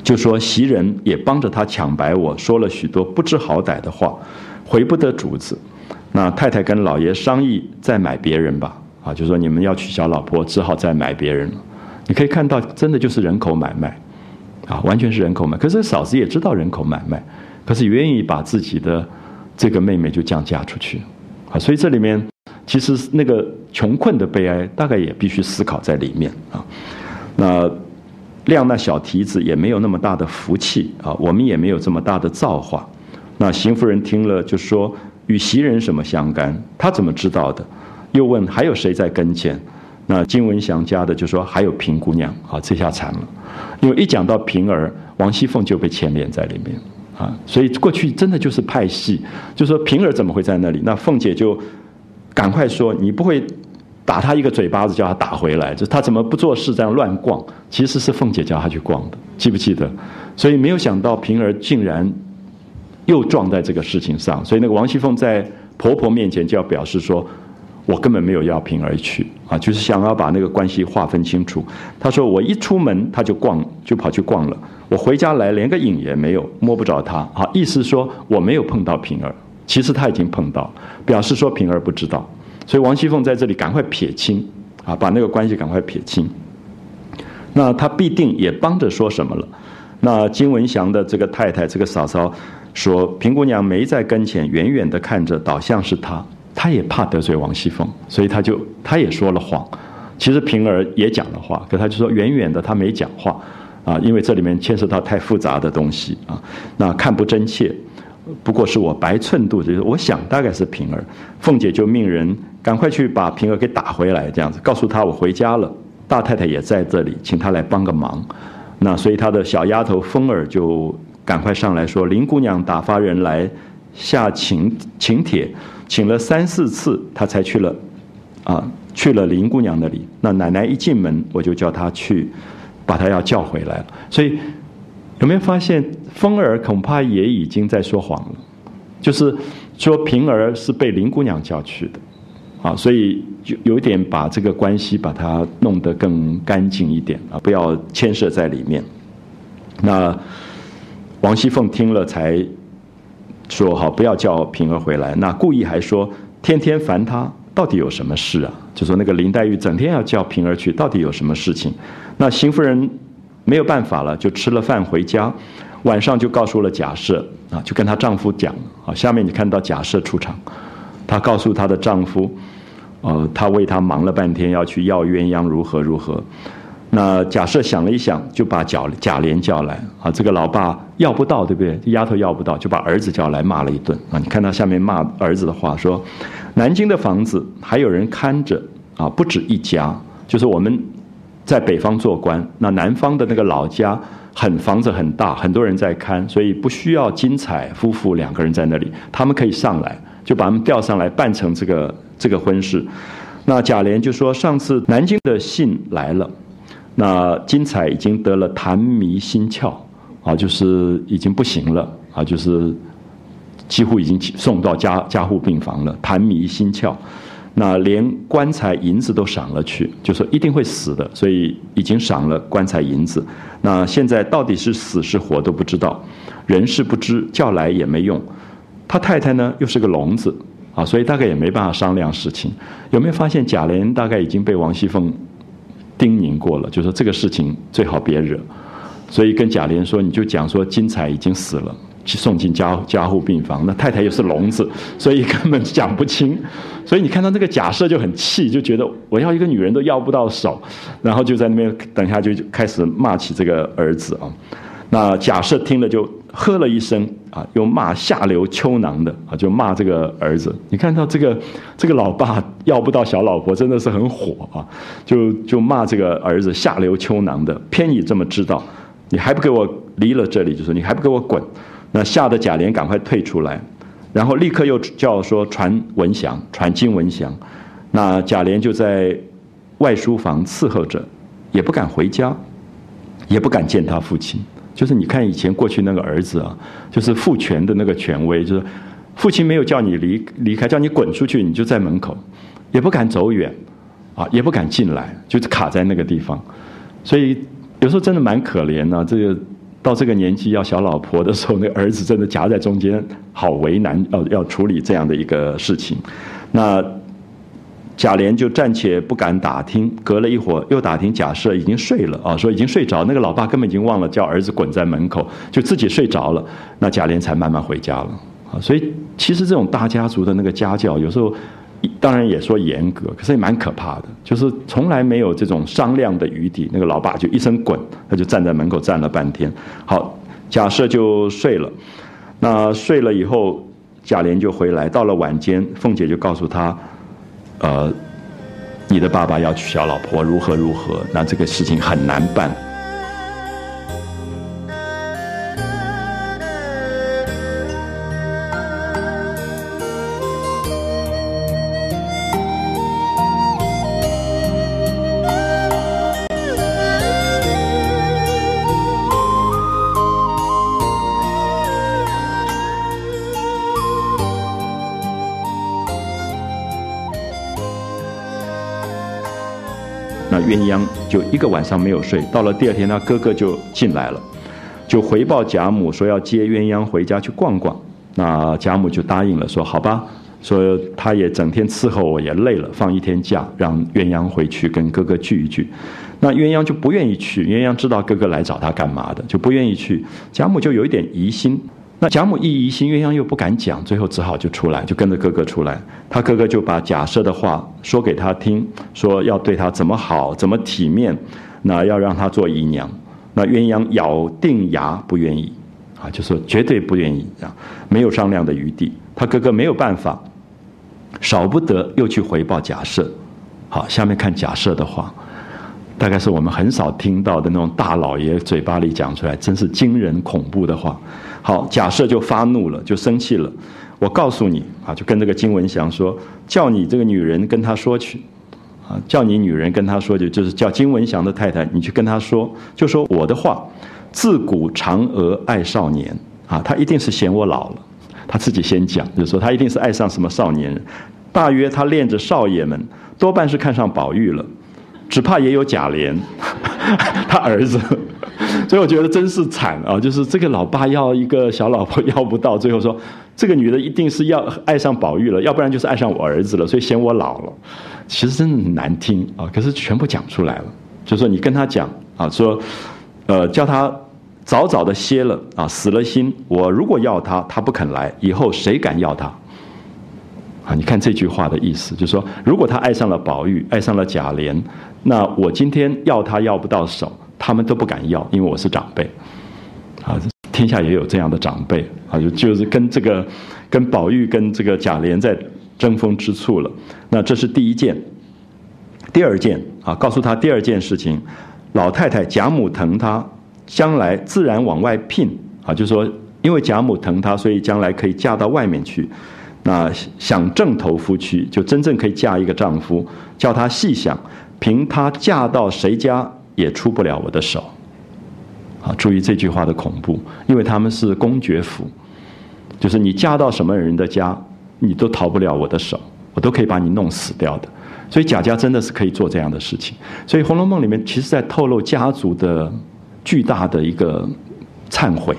就说袭人也帮着他抢白，我说了许多不知好歹的话，回不得主子。那太太跟老爷商议，再买别人吧。啊，就说你们要娶小老婆，只好再买别人了。你可以看到，真的就是人口买卖，啊，完全是人口买。可是嫂子也知道人口买卖，可是愿意把自己的这个妹妹就这样嫁出去，啊，所以这里面其实那个穷困的悲哀，大概也必须思考在里面啊。那亮那小蹄子也没有那么大的福气啊，我们也没有这么大的造化。那邢夫人听了就说：“与袭人什么相干？她怎么知道的？”又问还有谁在跟前？那金文祥家的就说还有平姑娘啊，这下惨了，因为一讲到平儿，王熙凤就被牵连在里面啊，所以过去真的就是派系，就说平儿怎么会在那里？那凤姐就赶快说你不会打他一个嘴巴子，叫他打回来，就他怎么不做事这样乱逛？其实是凤姐叫他去逛的，记不记得？所以没有想到平儿竟然又撞在这个事情上，所以那个王熙凤在婆婆面前就要表示说。我根本没有要平儿去啊，就是想要把那个关系划分清楚。他说我一出门他就逛，就跑去逛了。我回家来连个影也没有，摸不着他。啊，意思说我没有碰到平儿，其实他已经碰到，表示说平儿不知道。所以王熙凤在这里赶快撇清啊，把那个关系赶快撇清。那他必定也帮着说什么了。那金文祥的这个太太，这个嫂嫂说，平姑娘没在跟前，远远的看着，倒像是他。他也怕得罪王熙凤，所以他就他也说了谎。其实平儿也讲了话，可他就说远远的他没讲话啊，因为这里面牵涉到太复杂的东西啊。那看不真切，不过是我白寸度，就是我想大概是平儿。凤姐就命人赶快去把平儿给打回来，这样子告诉他我回家了，大太太也在这里，请他来帮个忙。那所以他的小丫头凤儿就赶快上来说，林姑娘打发人来下请请帖。请了三四次，他才去了，啊，去了林姑娘那里。那奶奶一进门，我就叫他去，把他要叫回来了。所以有没有发现，风儿恐怕也已经在说谎了，就是说平儿是被林姑娘叫去的，啊，所以就有点把这个关系把它弄得更干净一点啊，不要牵涉在里面。那王熙凤听了才。说好不要叫平儿回来，那故意还说天天烦他，到底有什么事啊？就说那个林黛玉整天要叫平儿去，到底有什么事情？那邢夫人没有办法了，就吃了饭回家，晚上就告诉了贾赦啊，就跟她丈夫讲啊。下面你看到贾赦出场，她告诉她的丈夫，呃，她为他忙了半天，要去要鸳鸯如何如何。那贾赦想了一想，就把贾贾琏叫来啊，这个老爸要不到，对不对？这丫头要不到，就把儿子叫来骂了一顿啊。你看他下面骂儿子的话，说南京的房子还有人看着啊，不止一家，就是我们在北方做官，那南方的那个老家很房子很大，很多人在看，所以不需要金彩夫妇两个人在那里，他们可以上来，就把他们调上来办成这个这个婚事。那贾琏就说，上次南京的信来了。那金彩已经得了痰迷心窍，啊，就是已经不行了，啊，就是几乎已经送到加加护病房了，痰迷心窍，那连棺材银子都赏了去，就说一定会死的，所以已经赏了棺材银子。那现在到底是死是活都不知道，人事不知，叫来也没用。他太太呢又是个聋子，啊，所以大概也没办法商量事情。有没有发现贾琏大概已经被王熙凤？叮咛过了，就说这个事情最好别惹，所以跟贾琏说，你就讲说金彩已经死了，去送进加加护病房。那太太又是聋子，所以根本讲不清。所以你看到那个假设就很气，就觉得我要一个女人都要不到手，然后就在那边等下就开始骂起这个儿子啊。那假设听了就呵了一声。啊，又骂下流秋囊的啊，就骂这个儿子。你看到这个这个老爸要不到小老婆，真的是很火啊！就就骂这个儿子下流秋囊的，偏你这么知道，你还不给我离了这里，就说你还不给我滚。那吓得贾琏赶快退出来，然后立刻又叫说传文祥，传金文祥。那贾琏就在外书房伺候着，也不敢回家，也不敢见他父亲。就是你看以前过去那个儿子啊，就是父权的那个权威，就是父亲没有叫你离离开，叫你滚出去，你就在门口，也不敢走远，啊，也不敢进来，就是卡在那个地方。所以有时候真的蛮可怜呐。这个到这个年纪要小老婆的时候，那儿子真的夹在中间，好为难，要要处理这样的一个事情。那。贾琏就暂且不敢打听，隔了一会儿又打听贾赦已经睡了啊，说已经睡着，那个老爸根本已经忘了叫儿子滚在门口，就自己睡着了。那贾琏才慢慢回家了啊。所以其实这种大家族的那个家教，有时候当然也说严格，可是也蛮可怕的，就是从来没有这种商量的余地。那个老爸就一声滚，他就站在门口站了半天。好，贾赦就睡了。那睡了以后，贾琏就回来，到了晚间，凤姐就告诉他。呃，你的爸爸要娶小老婆，如何如何，那这个事情很难办。那鸳鸯就一个晚上没有睡，到了第二天，他哥哥就进来了，就回报贾母说要接鸳鸯回家去逛逛。那贾母就答应了，说好吧，说他也整天伺候我也累了，放一天假，让鸳鸯回去跟哥哥聚一聚。那鸳鸯就不愿意去，鸳鸯知道哥哥来找他干嘛的，就不愿意去。贾母就有一点疑心。那贾母一疑心，鸳鸯又不敢讲，最后只好就出来，就跟着哥哥出来。他哥哥就把假设的话说给他听，说要对他怎么好，怎么体面，那要让他做姨娘。那鸳鸯咬定牙不愿意，啊，就说绝对不愿意，啊，没有商量的余地。他哥哥没有办法，少不得又去回报假设。好，下面看假设的话。大概是我们很少听到的那种大老爷嘴巴里讲出来，真是惊人恐怖的话。好，假设就发怒了，就生气了。我告诉你啊，就跟这个金文祥说，叫你这个女人跟他说去，啊，叫你女人跟他说去，就是叫金文祥的太太，你去跟他说，就说我的话，自古嫦娥爱少年啊，他一定是嫌我老了，他自己先讲，就说他一定是爱上什么少年人，大约他恋着少爷们，多半是看上宝玉了。只怕也有贾琏，他儿子，所以我觉得真是惨啊！就是这个老爸要一个小老婆要不到，最后说这个女的一定是要爱上宝玉了，要不然就是爱上我儿子了，所以嫌我老了。其实真的很难听啊！可是全部讲出来了，就说你跟他讲啊，说呃叫他早早的歇了啊，死了心。我如果要他，他不肯来，以后谁敢要他？啊，你看这句话的意思，就是说，如果他爱上了宝玉，爱上了贾琏，那我今天要他要不到手，他们都不敢要，因为我是长辈。啊，天下也有这样的长辈啊，就就是跟这个，跟宝玉跟这个贾琏在争锋之处了。那这是第一件，第二件啊，告诉他第二件事情，老太太贾母疼他，将来自然往外聘啊，就是说，因为贾母疼他，所以将来可以嫁到外面去。那想正头夫妻，就真正可以嫁一个丈夫，叫他细想，凭他嫁到谁家也出不了我的手。啊，注意这句话的恐怖，因为他们是公爵府，就是你嫁到什么人的家，你都逃不了我的手，我都可以把你弄死掉的。所以贾家真的是可以做这样的事情。所以《红楼梦》里面其实在透露家族的巨大的一个忏悔，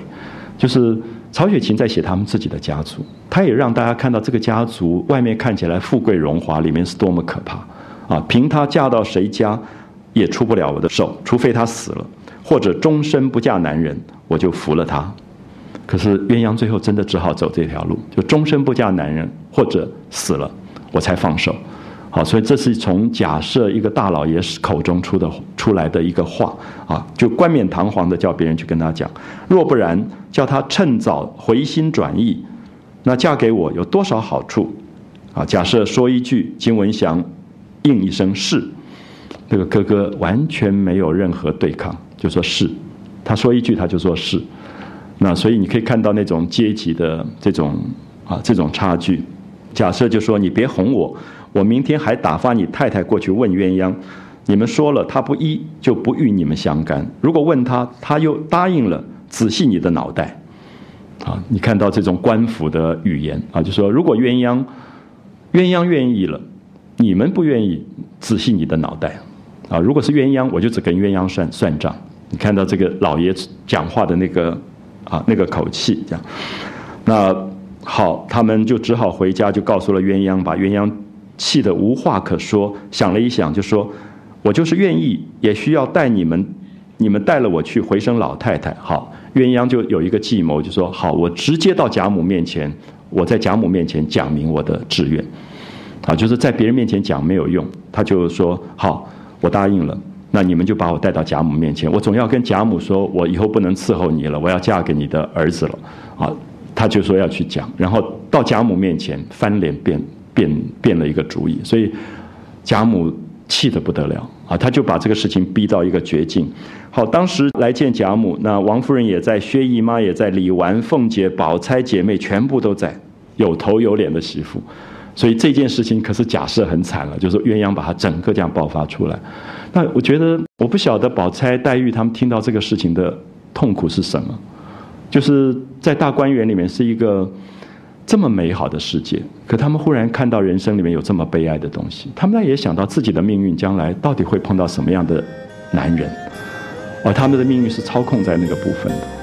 就是。曹雪芹在写他们自己的家族，他也让大家看到这个家族外面看起来富贵荣华，里面是多么可怕啊！凭她嫁到谁家，也出不了我的手，除非她死了，或者终身不嫁男人，我就服了她。可是鸳鸯最后真的只好走这条路，就终身不嫁男人，或者死了，我才放手。好，所以这是从假设一个大老爷口中出的出来的一个话啊，就冠冕堂皇的叫别人去跟他讲，若不然叫他趁早回心转意，那嫁给我有多少好处？啊，假设说一句，金文祥应一声是，这个哥哥完全没有任何对抗，就说是，他说一句他就说是，那所以你可以看到那种阶级的这种啊这种差距。假设就说你别哄我。我明天还打发你太太过去问鸳鸯，你们说了他不依，就不与你们相干。如果问他，他又答应了，仔细你的脑袋。啊，你看到这种官府的语言啊，就说如果鸳鸯，鸳鸯愿意了，你们不愿意，仔细你的脑袋。啊，如果是鸳鸯，我就只跟鸳鸯算算账。你看到这个老爷讲话的那个啊那个口气，这样。那好，他们就只好回家，就告诉了鸳鸯，把鸳鸯。气得无话可说，想了一想，就说：“我就是愿意，也需要带你们，你们带了我去回声老太太。”好，鸳鸯就有一个计谋，就说：“好，我直接到贾母面前，我在贾母面前讲明我的志愿。”啊，就是在别人面前讲没有用，他就说：“好，我答应了，那你们就把我带到贾母面前，我总要跟贾母说，我以后不能伺候你了，我要嫁给你的儿子了。”啊，他就说要去讲，然后到贾母面前翻脸变。变变了一个主意，所以贾母气得不得了啊！他就把这个事情逼到一个绝境。好，当时来见贾母，那王夫人也在，薛姨妈也在，李纨、凤姐、宝钗姐妹全部都在，有头有脸的媳妇。所以这件事情可是假设很惨了，就是鸳鸯把它整个这样爆发出来。那我觉得，我不晓得宝钗、黛玉他们听到这个事情的痛苦是什么，就是在大观园里面是一个。这么美好的世界，可他们忽然看到人生里面有这么悲哀的东西，他们也想到自己的命运将来到底会碰到什么样的男人，而他们的命运是操控在那个部分的。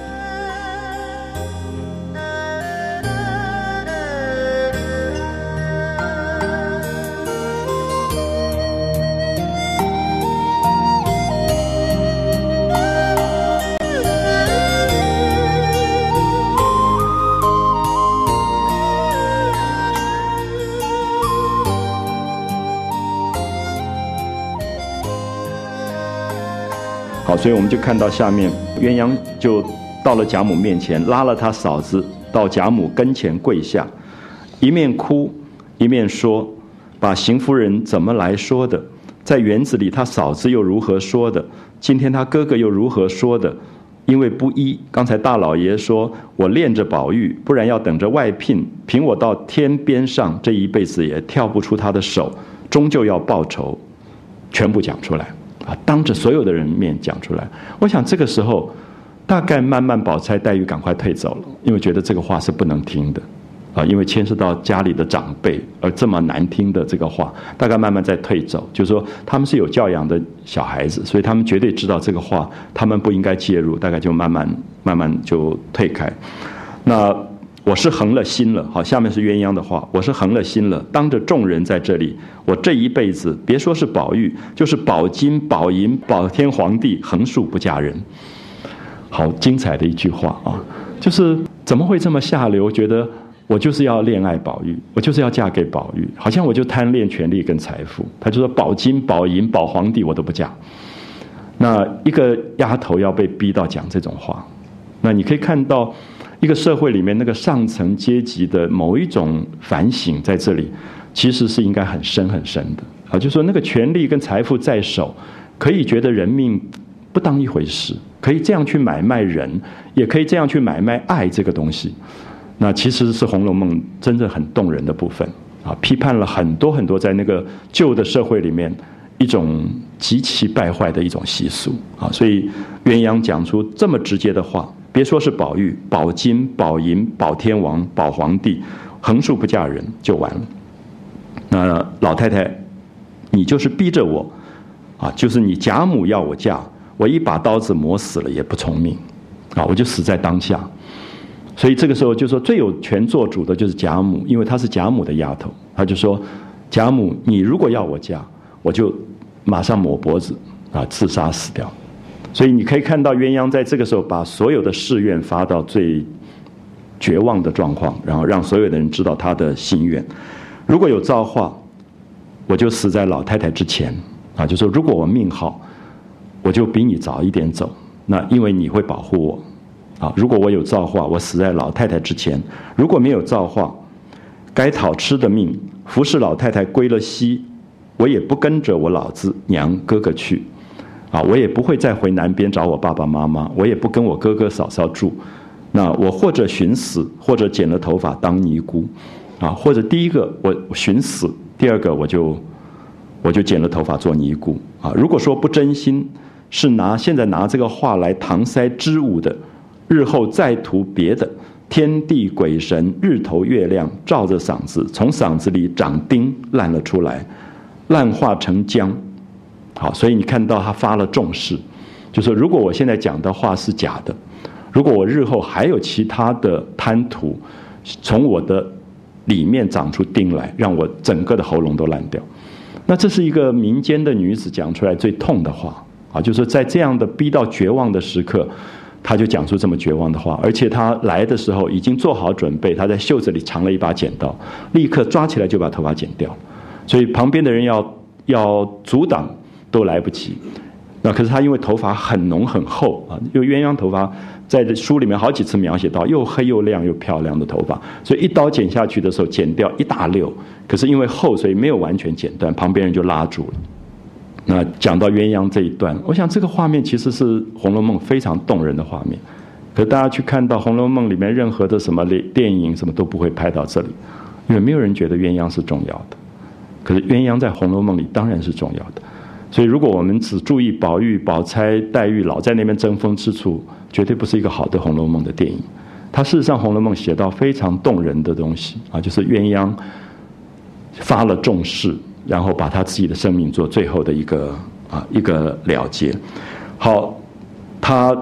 所以我们就看到下面，鸳鸯就到了贾母面前，拉了他嫂子到贾母跟前跪下，一面哭一面说：“把邢夫人怎么来说的？在园子里他嫂子又如何说的？今天他哥哥又如何说的？因为不依，刚才大老爷说我恋着宝玉，不然要等着外聘，凭我到天边上，这一辈子也跳不出他的手，终究要报仇，全部讲出来。”啊！当着所有的人面讲出来，我想这个时候，大概慢慢宝钗、黛玉赶快退走了，因为觉得这个话是不能听的，啊，因为牵涉到家里的长辈，而这么难听的这个话，大概慢慢在退走。就是说，他们是有教养的小孩子，所以他们绝对知道这个话，他们不应该介入，大概就慢慢慢慢就退开。那。我是横了心了，好，下面是鸳鸯的话。我是横了心了，当着众人在这里，我这一辈子，别说是宝玉，就是宝金、宝银、宝天皇帝，横竖不嫁人。好精彩的一句话啊！就是怎么会这么下流？觉得我就是要恋爱宝玉，我就是要嫁给宝玉，好像我就贪恋权力跟财富。他就说宝金、宝银、宝皇帝我都不嫁。那一个丫头要被逼到讲这种话，那你可以看到。一个社会里面那个上层阶级的某一种反省，在这里其实是应该很深很深的啊，就说那个权力跟财富在手，可以觉得人命不当一回事，可以这样去买卖人，也可以这样去买卖爱这个东西。那其实是《红楼梦》真正很动人的部分啊，批判了很多很多在那个旧的社会里面一种极其败坏的一种习俗啊，所以鸳鸯讲出这么直接的话。别说是宝玉、宝金、宝银、宝天王、宝皇帝，横竖不嫁人就完了。那老太太，你就是逼着我，啊，就是你贾母要我嫁，我一把刀子磨死了也不从命，啊，我就死在当下。所以这个时候就说最有权做主的就是贾母，因为她是贾母的丫头，她就说：贾母，你如果要我嫁，我就马上抹脖子，啊，自杀死掉。所以你可以看到鸳鸯在这个时候把所有的誓愿发到最绝望的状况，然后让所有的人知道他的心愿。如果有造化，我就死在老太太之前啊！就说如果我命好，我就比你早一点走。那因为你会保护我啊！如果我有造化，我死在老太太之前；如果没有造化，该讨吃的命，服侍老太太归了西，我也不跟着我老子娘哥哥去。啊，我也不会再回南边找我爸爸妈妈，我也不跟我哥哥嫂嫂住，那我或者寻死，或者剪了头发当尼姑，啊，或者第一个我寻死，第二个我就我就剪了头发做尼姑，啊，如果说不真心，是拿现在拿这个话来搪塞支吾的，日后再图别的，天地鬼神日头月亮照着嗓子，从嗓子里长钉烂了出来，烂化成浆。好，所以你看到他发了重誓，就说如果我现在讲的话是假的，如果我日后还有其他的贪图，从我的里面长出钉来，让我整个的喉咙都烂掉，那这是一个民间的女子讲出来最痛的话啊，就是在这样的逼到绝望的时刻，她就讲出这么绝望的话，而且她来的时候已经做好准备，她在袖子里藏了一把剪刀，立刻抓起来就把头发剪掉，所以旁边的人要要阻挡。都来不及，那可是他因为头发很浓很厚啊，因为鸳鸯头发在这书里面好几次描写到又黑又亮又漂亮的头发，所以一刀剪下去的时候剪掉一大溜，可是因为厚所以没有完全剪断，旁边人就拉住了，那讲到鸳鸯这一段，我想这个画面其实是《红楼梦》非常动人的画面。可大家去看到《红楼梦》里面任何的什么电电影，什么都不会拍到这里，因为没有人觉得鸳鸯是重要的。可是鸳鸯在《红楼梦》里当然是重要的。所以如果我们只注意宝玉、宝钗、黛玉老在那边争风吃醋，绝对不是一个好的《红楼梦》的电影。它事实上，《红楼梦》写到非常动人的东西啊，就是鸳鸯发了重誓。然后把他自己的生命做最后的一个啊一个了结。好，他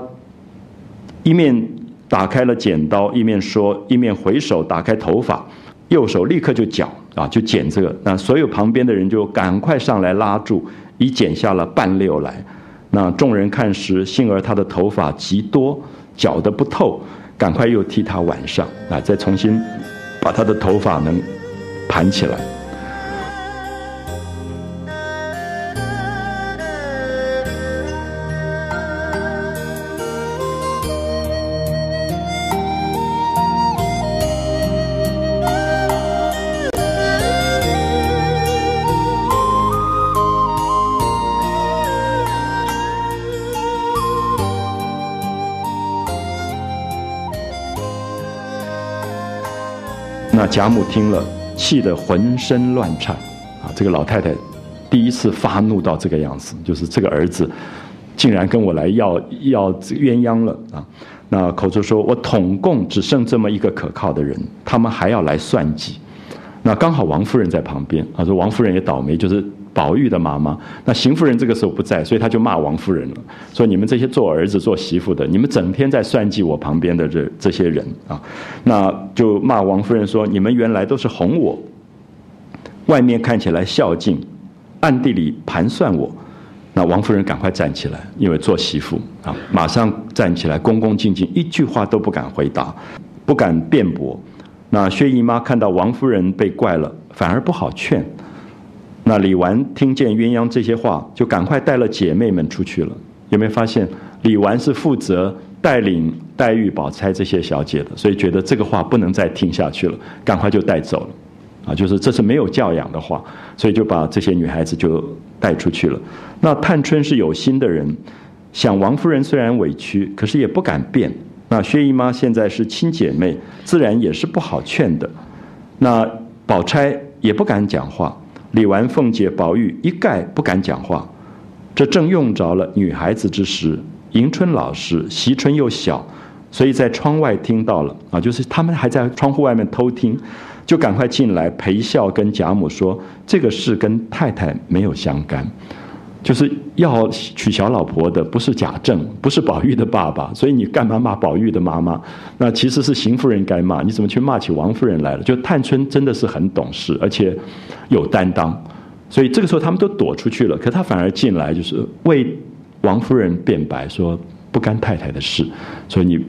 一面打开了剪刀，一面说，一面回手打开头发，右手立刻就绞啊，就剪这个。那所有旁边的人就赶快上来拉住，已剪下了半绺来。那众人看时，幸而他的头发极多，绞得不透，赶快又替他挽上啊，再重新把他的头发能盘起来。那贾母听了，气得浑身乱颤，啊，这个老太太第一次发怒到这个样子，就是这个儿子竟然跟我来要要鸳鸯了啊！那口中说我统共只剩这么一个可靠的人，他们还要来算计。那刚好王夫人在旁边，啊，说王夫人也倒霉，就是。宝玉的妈妈，那邢夫人这个时候不在，所以他就骂王夫人了，说你们这些做儿子做媳妇的，你们整天在算计我旁边的这这些人啊，那就骂王夫人说，你们原来都是哄我，外面看起来孝敬，暗地里盘算我。那王夫人赶快站起来，因为做媳妇啊，马上站起来，恭恭敬敬，一句话都不敢回答，不敢辩驳。那薛姨妈看到王夫人被怪了，反而不好劝。那李纨听见鸳鸯这些话，就赶快带了姐妹们出去了。有没有发现，李纨是负责带领黛玉、宝钗这些小姐的，所以觉得这个话不能再听下去了，赶快就带走了。啊，就是这是没有教养的话，所以就把这些女孩子就带出去了。那探春是有心的人，想王夫人虽然委屈，可是也不敢变。那薛姨妈现在是亲姐妹，自然也是不好劝的。那宝钗也不敢讲话。李纨、凤姐、宝玉一概不敢讲话，这正用着了女孩子之时。迎春老实，惜春又小，所以在窗外听到了啊，就是他们还在窗户外面偷听，就赶快进来陪笑跟贾母说：“这个事跟太太没有相干。”就是要娶小老婆的不是贾政，不是宝玉的爸爸，所以你干嘛骂宝玉的妈妈？那其实是邢夫人该骂，你怎么去骂起王夫人来了？就探春真的是很懂事，而且有担当，所以这个时候他们都躲出去了，可他反而进来，就是为王夫人辩白，说不干太太的事。所以你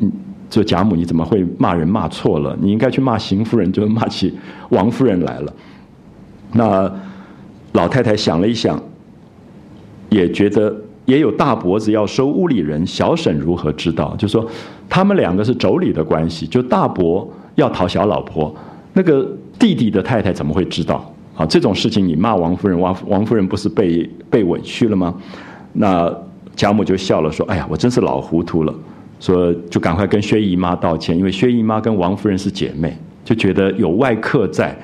这贾母你怎么会骂人骂错了？你应该去骂邢夫人，就骂起王夫人来了。那老太太想了一想。也觉得也有大伯子要收屋里人，小婶如何知道？就说他们两个是妯娌的关系，就大伯要讨小老婆，那个弟弟的太太怎么会知道？啊，这种事情你骂王夫人，王王夫人不是被被委屈了吗？那贾母就笑了，说：“哎呀，我真是老糊涂了。”说就赶快跟薛姨妈道歉，因为薛姨妈跟王夫人是姐妹，就觉得有外客在。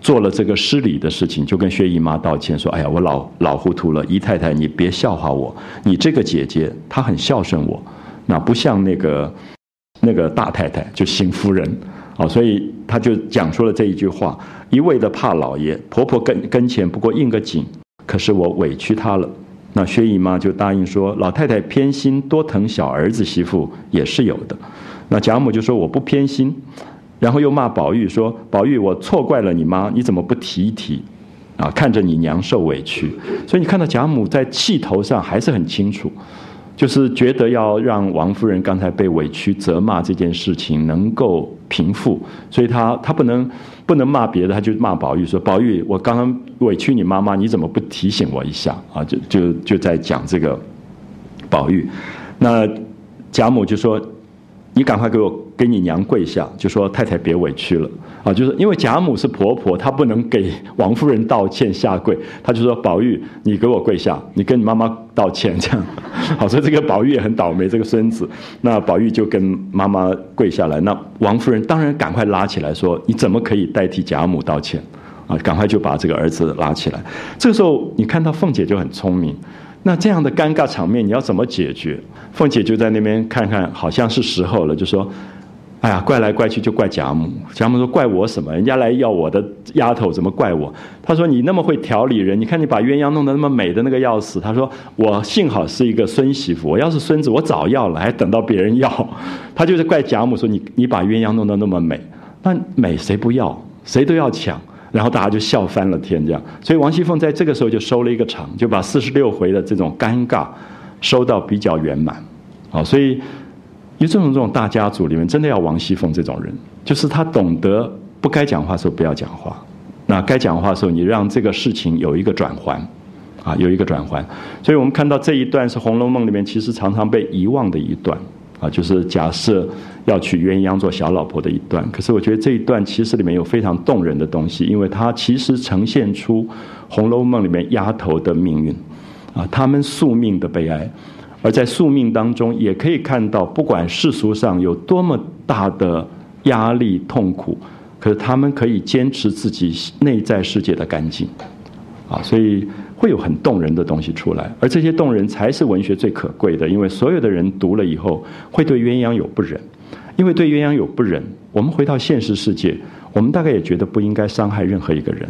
做了这个失礼的事情，就跟薛姨妈道歉说：“哎呀，我老老糊涂了，姨太太你别笑话我。你这个姐姐她很孝顺我，那不像那个那个大太太就邢夫人，啊，所以她就讲出了这一句话，一味的怕老爷婆婆跟跟前不过应个景，可是我委屈她了。那薛姨妈就答应说，老太太偏心多疼小儿子媳妇也是有的。那贾母就说我不偏心。”然后又骂宝玉说：“宝玉，我错怪了你妈，你怎么不提一提？啊，看着你娘受委屈，所以你看到贾母在气头上还是很清楚，就是觉得要让王夫人刚才被委屈责骂这件事情能够平复，所以她她不能不能骂别的，她就骂宝玉说：宝玉，我刚刚委屈你妈妈，你怎么不提醒我一下？啊，就就就在讲这个宝玉，那贾母就说。”你赶快给我给你娘跪下，就说太太别委屈了。啊，就是因为贾母是婆婆，她不能给王夫人道歉下跪，她就说宝玉你给我跪下，你跟你妈妈道歉这样，好，所以这个宝玉也很倒霉，这个孙子，那宝玉就跟妈妈跪下来，那王夫人当然赶快拉起来说你怎么可以代替贾母道歉？啊，赶快就把这个儿子拉起来，这个时候你看到凤姐就很聪明。那这样的尴尬场面你要怎么解决？凤姐就在那边看看，好像是时候了，就说：“哎呀，怪来怪去就怪贾母。”贾母说：“怪我什么？人家来要我的丫头，怎么怪我？”她说：“你那么会调理人，你看你把鸳鸯弄得那么美的那个要死。”她说：“我幸好是一个孙媳妇，我要是孙子，我早要了，还等到别人要。”她就是怪贾母说：“你你把鸳鸯弄得那么美，那美谁不要？谁都要抢。”然后大家就笑翻了天，这样。所以王熙凤在这个时候就收了一个场，就把四十六回的这种尴尬收到比较圆满。好，所以因为这种这种大家族里面，真的要王熙凤这种人，就是他懂得不该讲话的时候不要讲话，那该讲话的时候，你让这个事情有一个转环，啊，有一个转环。所以我们看到这一段是《红楼梦》里面其实常常被遗忘的一段。啊，就是假设要娶鸳鸯做小老婆的一段，可是我觉得这一段其实里面有非常动人的东西，因为它其实呈现出《红楼梦》里面丫头的命运，啊，他们宿命的悲哀，而在宿命当中也可以看到，不管世俗上有多么大的压力痛苦，可是他们可以坚持自己内在世界的干净，啊，所以。会有很动人的东西出来，而这些动人才是文学最可贵的，因为所有的人读了以后会对鸳鸯有不忍，因为对鸳鸯有不忍，我们回到现实世界，我们大概也觉得不应该伤害任何一个人。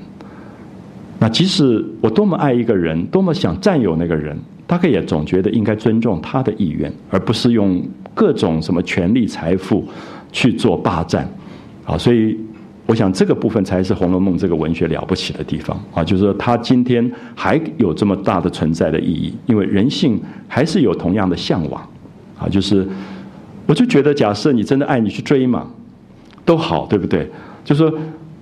那即使我多么爱一个人，多么想占有那个人，大概也总觉得应该尊重他的意愿，而不是用各种什么权力、财富去做霸占。啊，所以。我想这个部分才是《红楼梦》这个文学了不起的地方啊，就是说它今天还有这么大的存在的意义，因为人性还是有同样的向往啊。就是我就觉得，假设你真的爱你去追嘛，都好，对不对？就说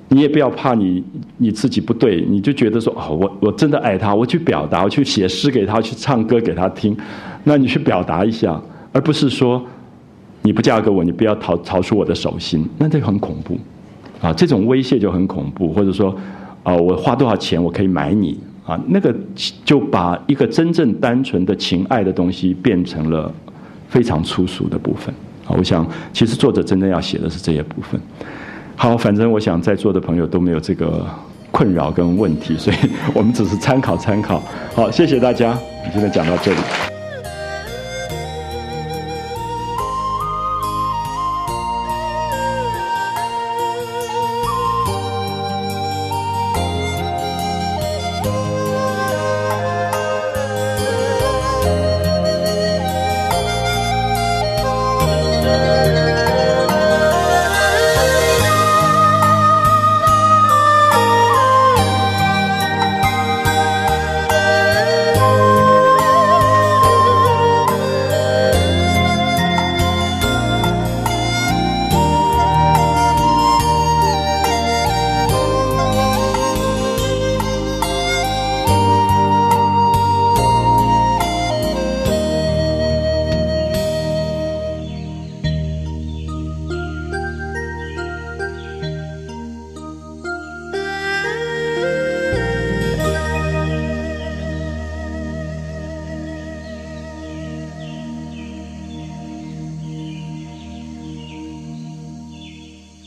你也不要怕你你自己不对，你就觉得说哦，我我真的爱他，我去表达，我去写诗给他，去唱歌给他听，那你去表达一下，而不是说你不嫁给我，你不要逃逃出我的手心，那这很恐怖。啊，这种威胁就很恐怖，或者说，啊，我花多少钱我可以买你啊？那个就把一个真正单纯的情爱的东西变成了非常粗俗的部分。啊，我想其实作者真正要写的是这些部分。好，反正我想在座的朋友都没有这个困扰跟问题，所以我们只是参考参考。好，谢谢大家，今天讲到这里。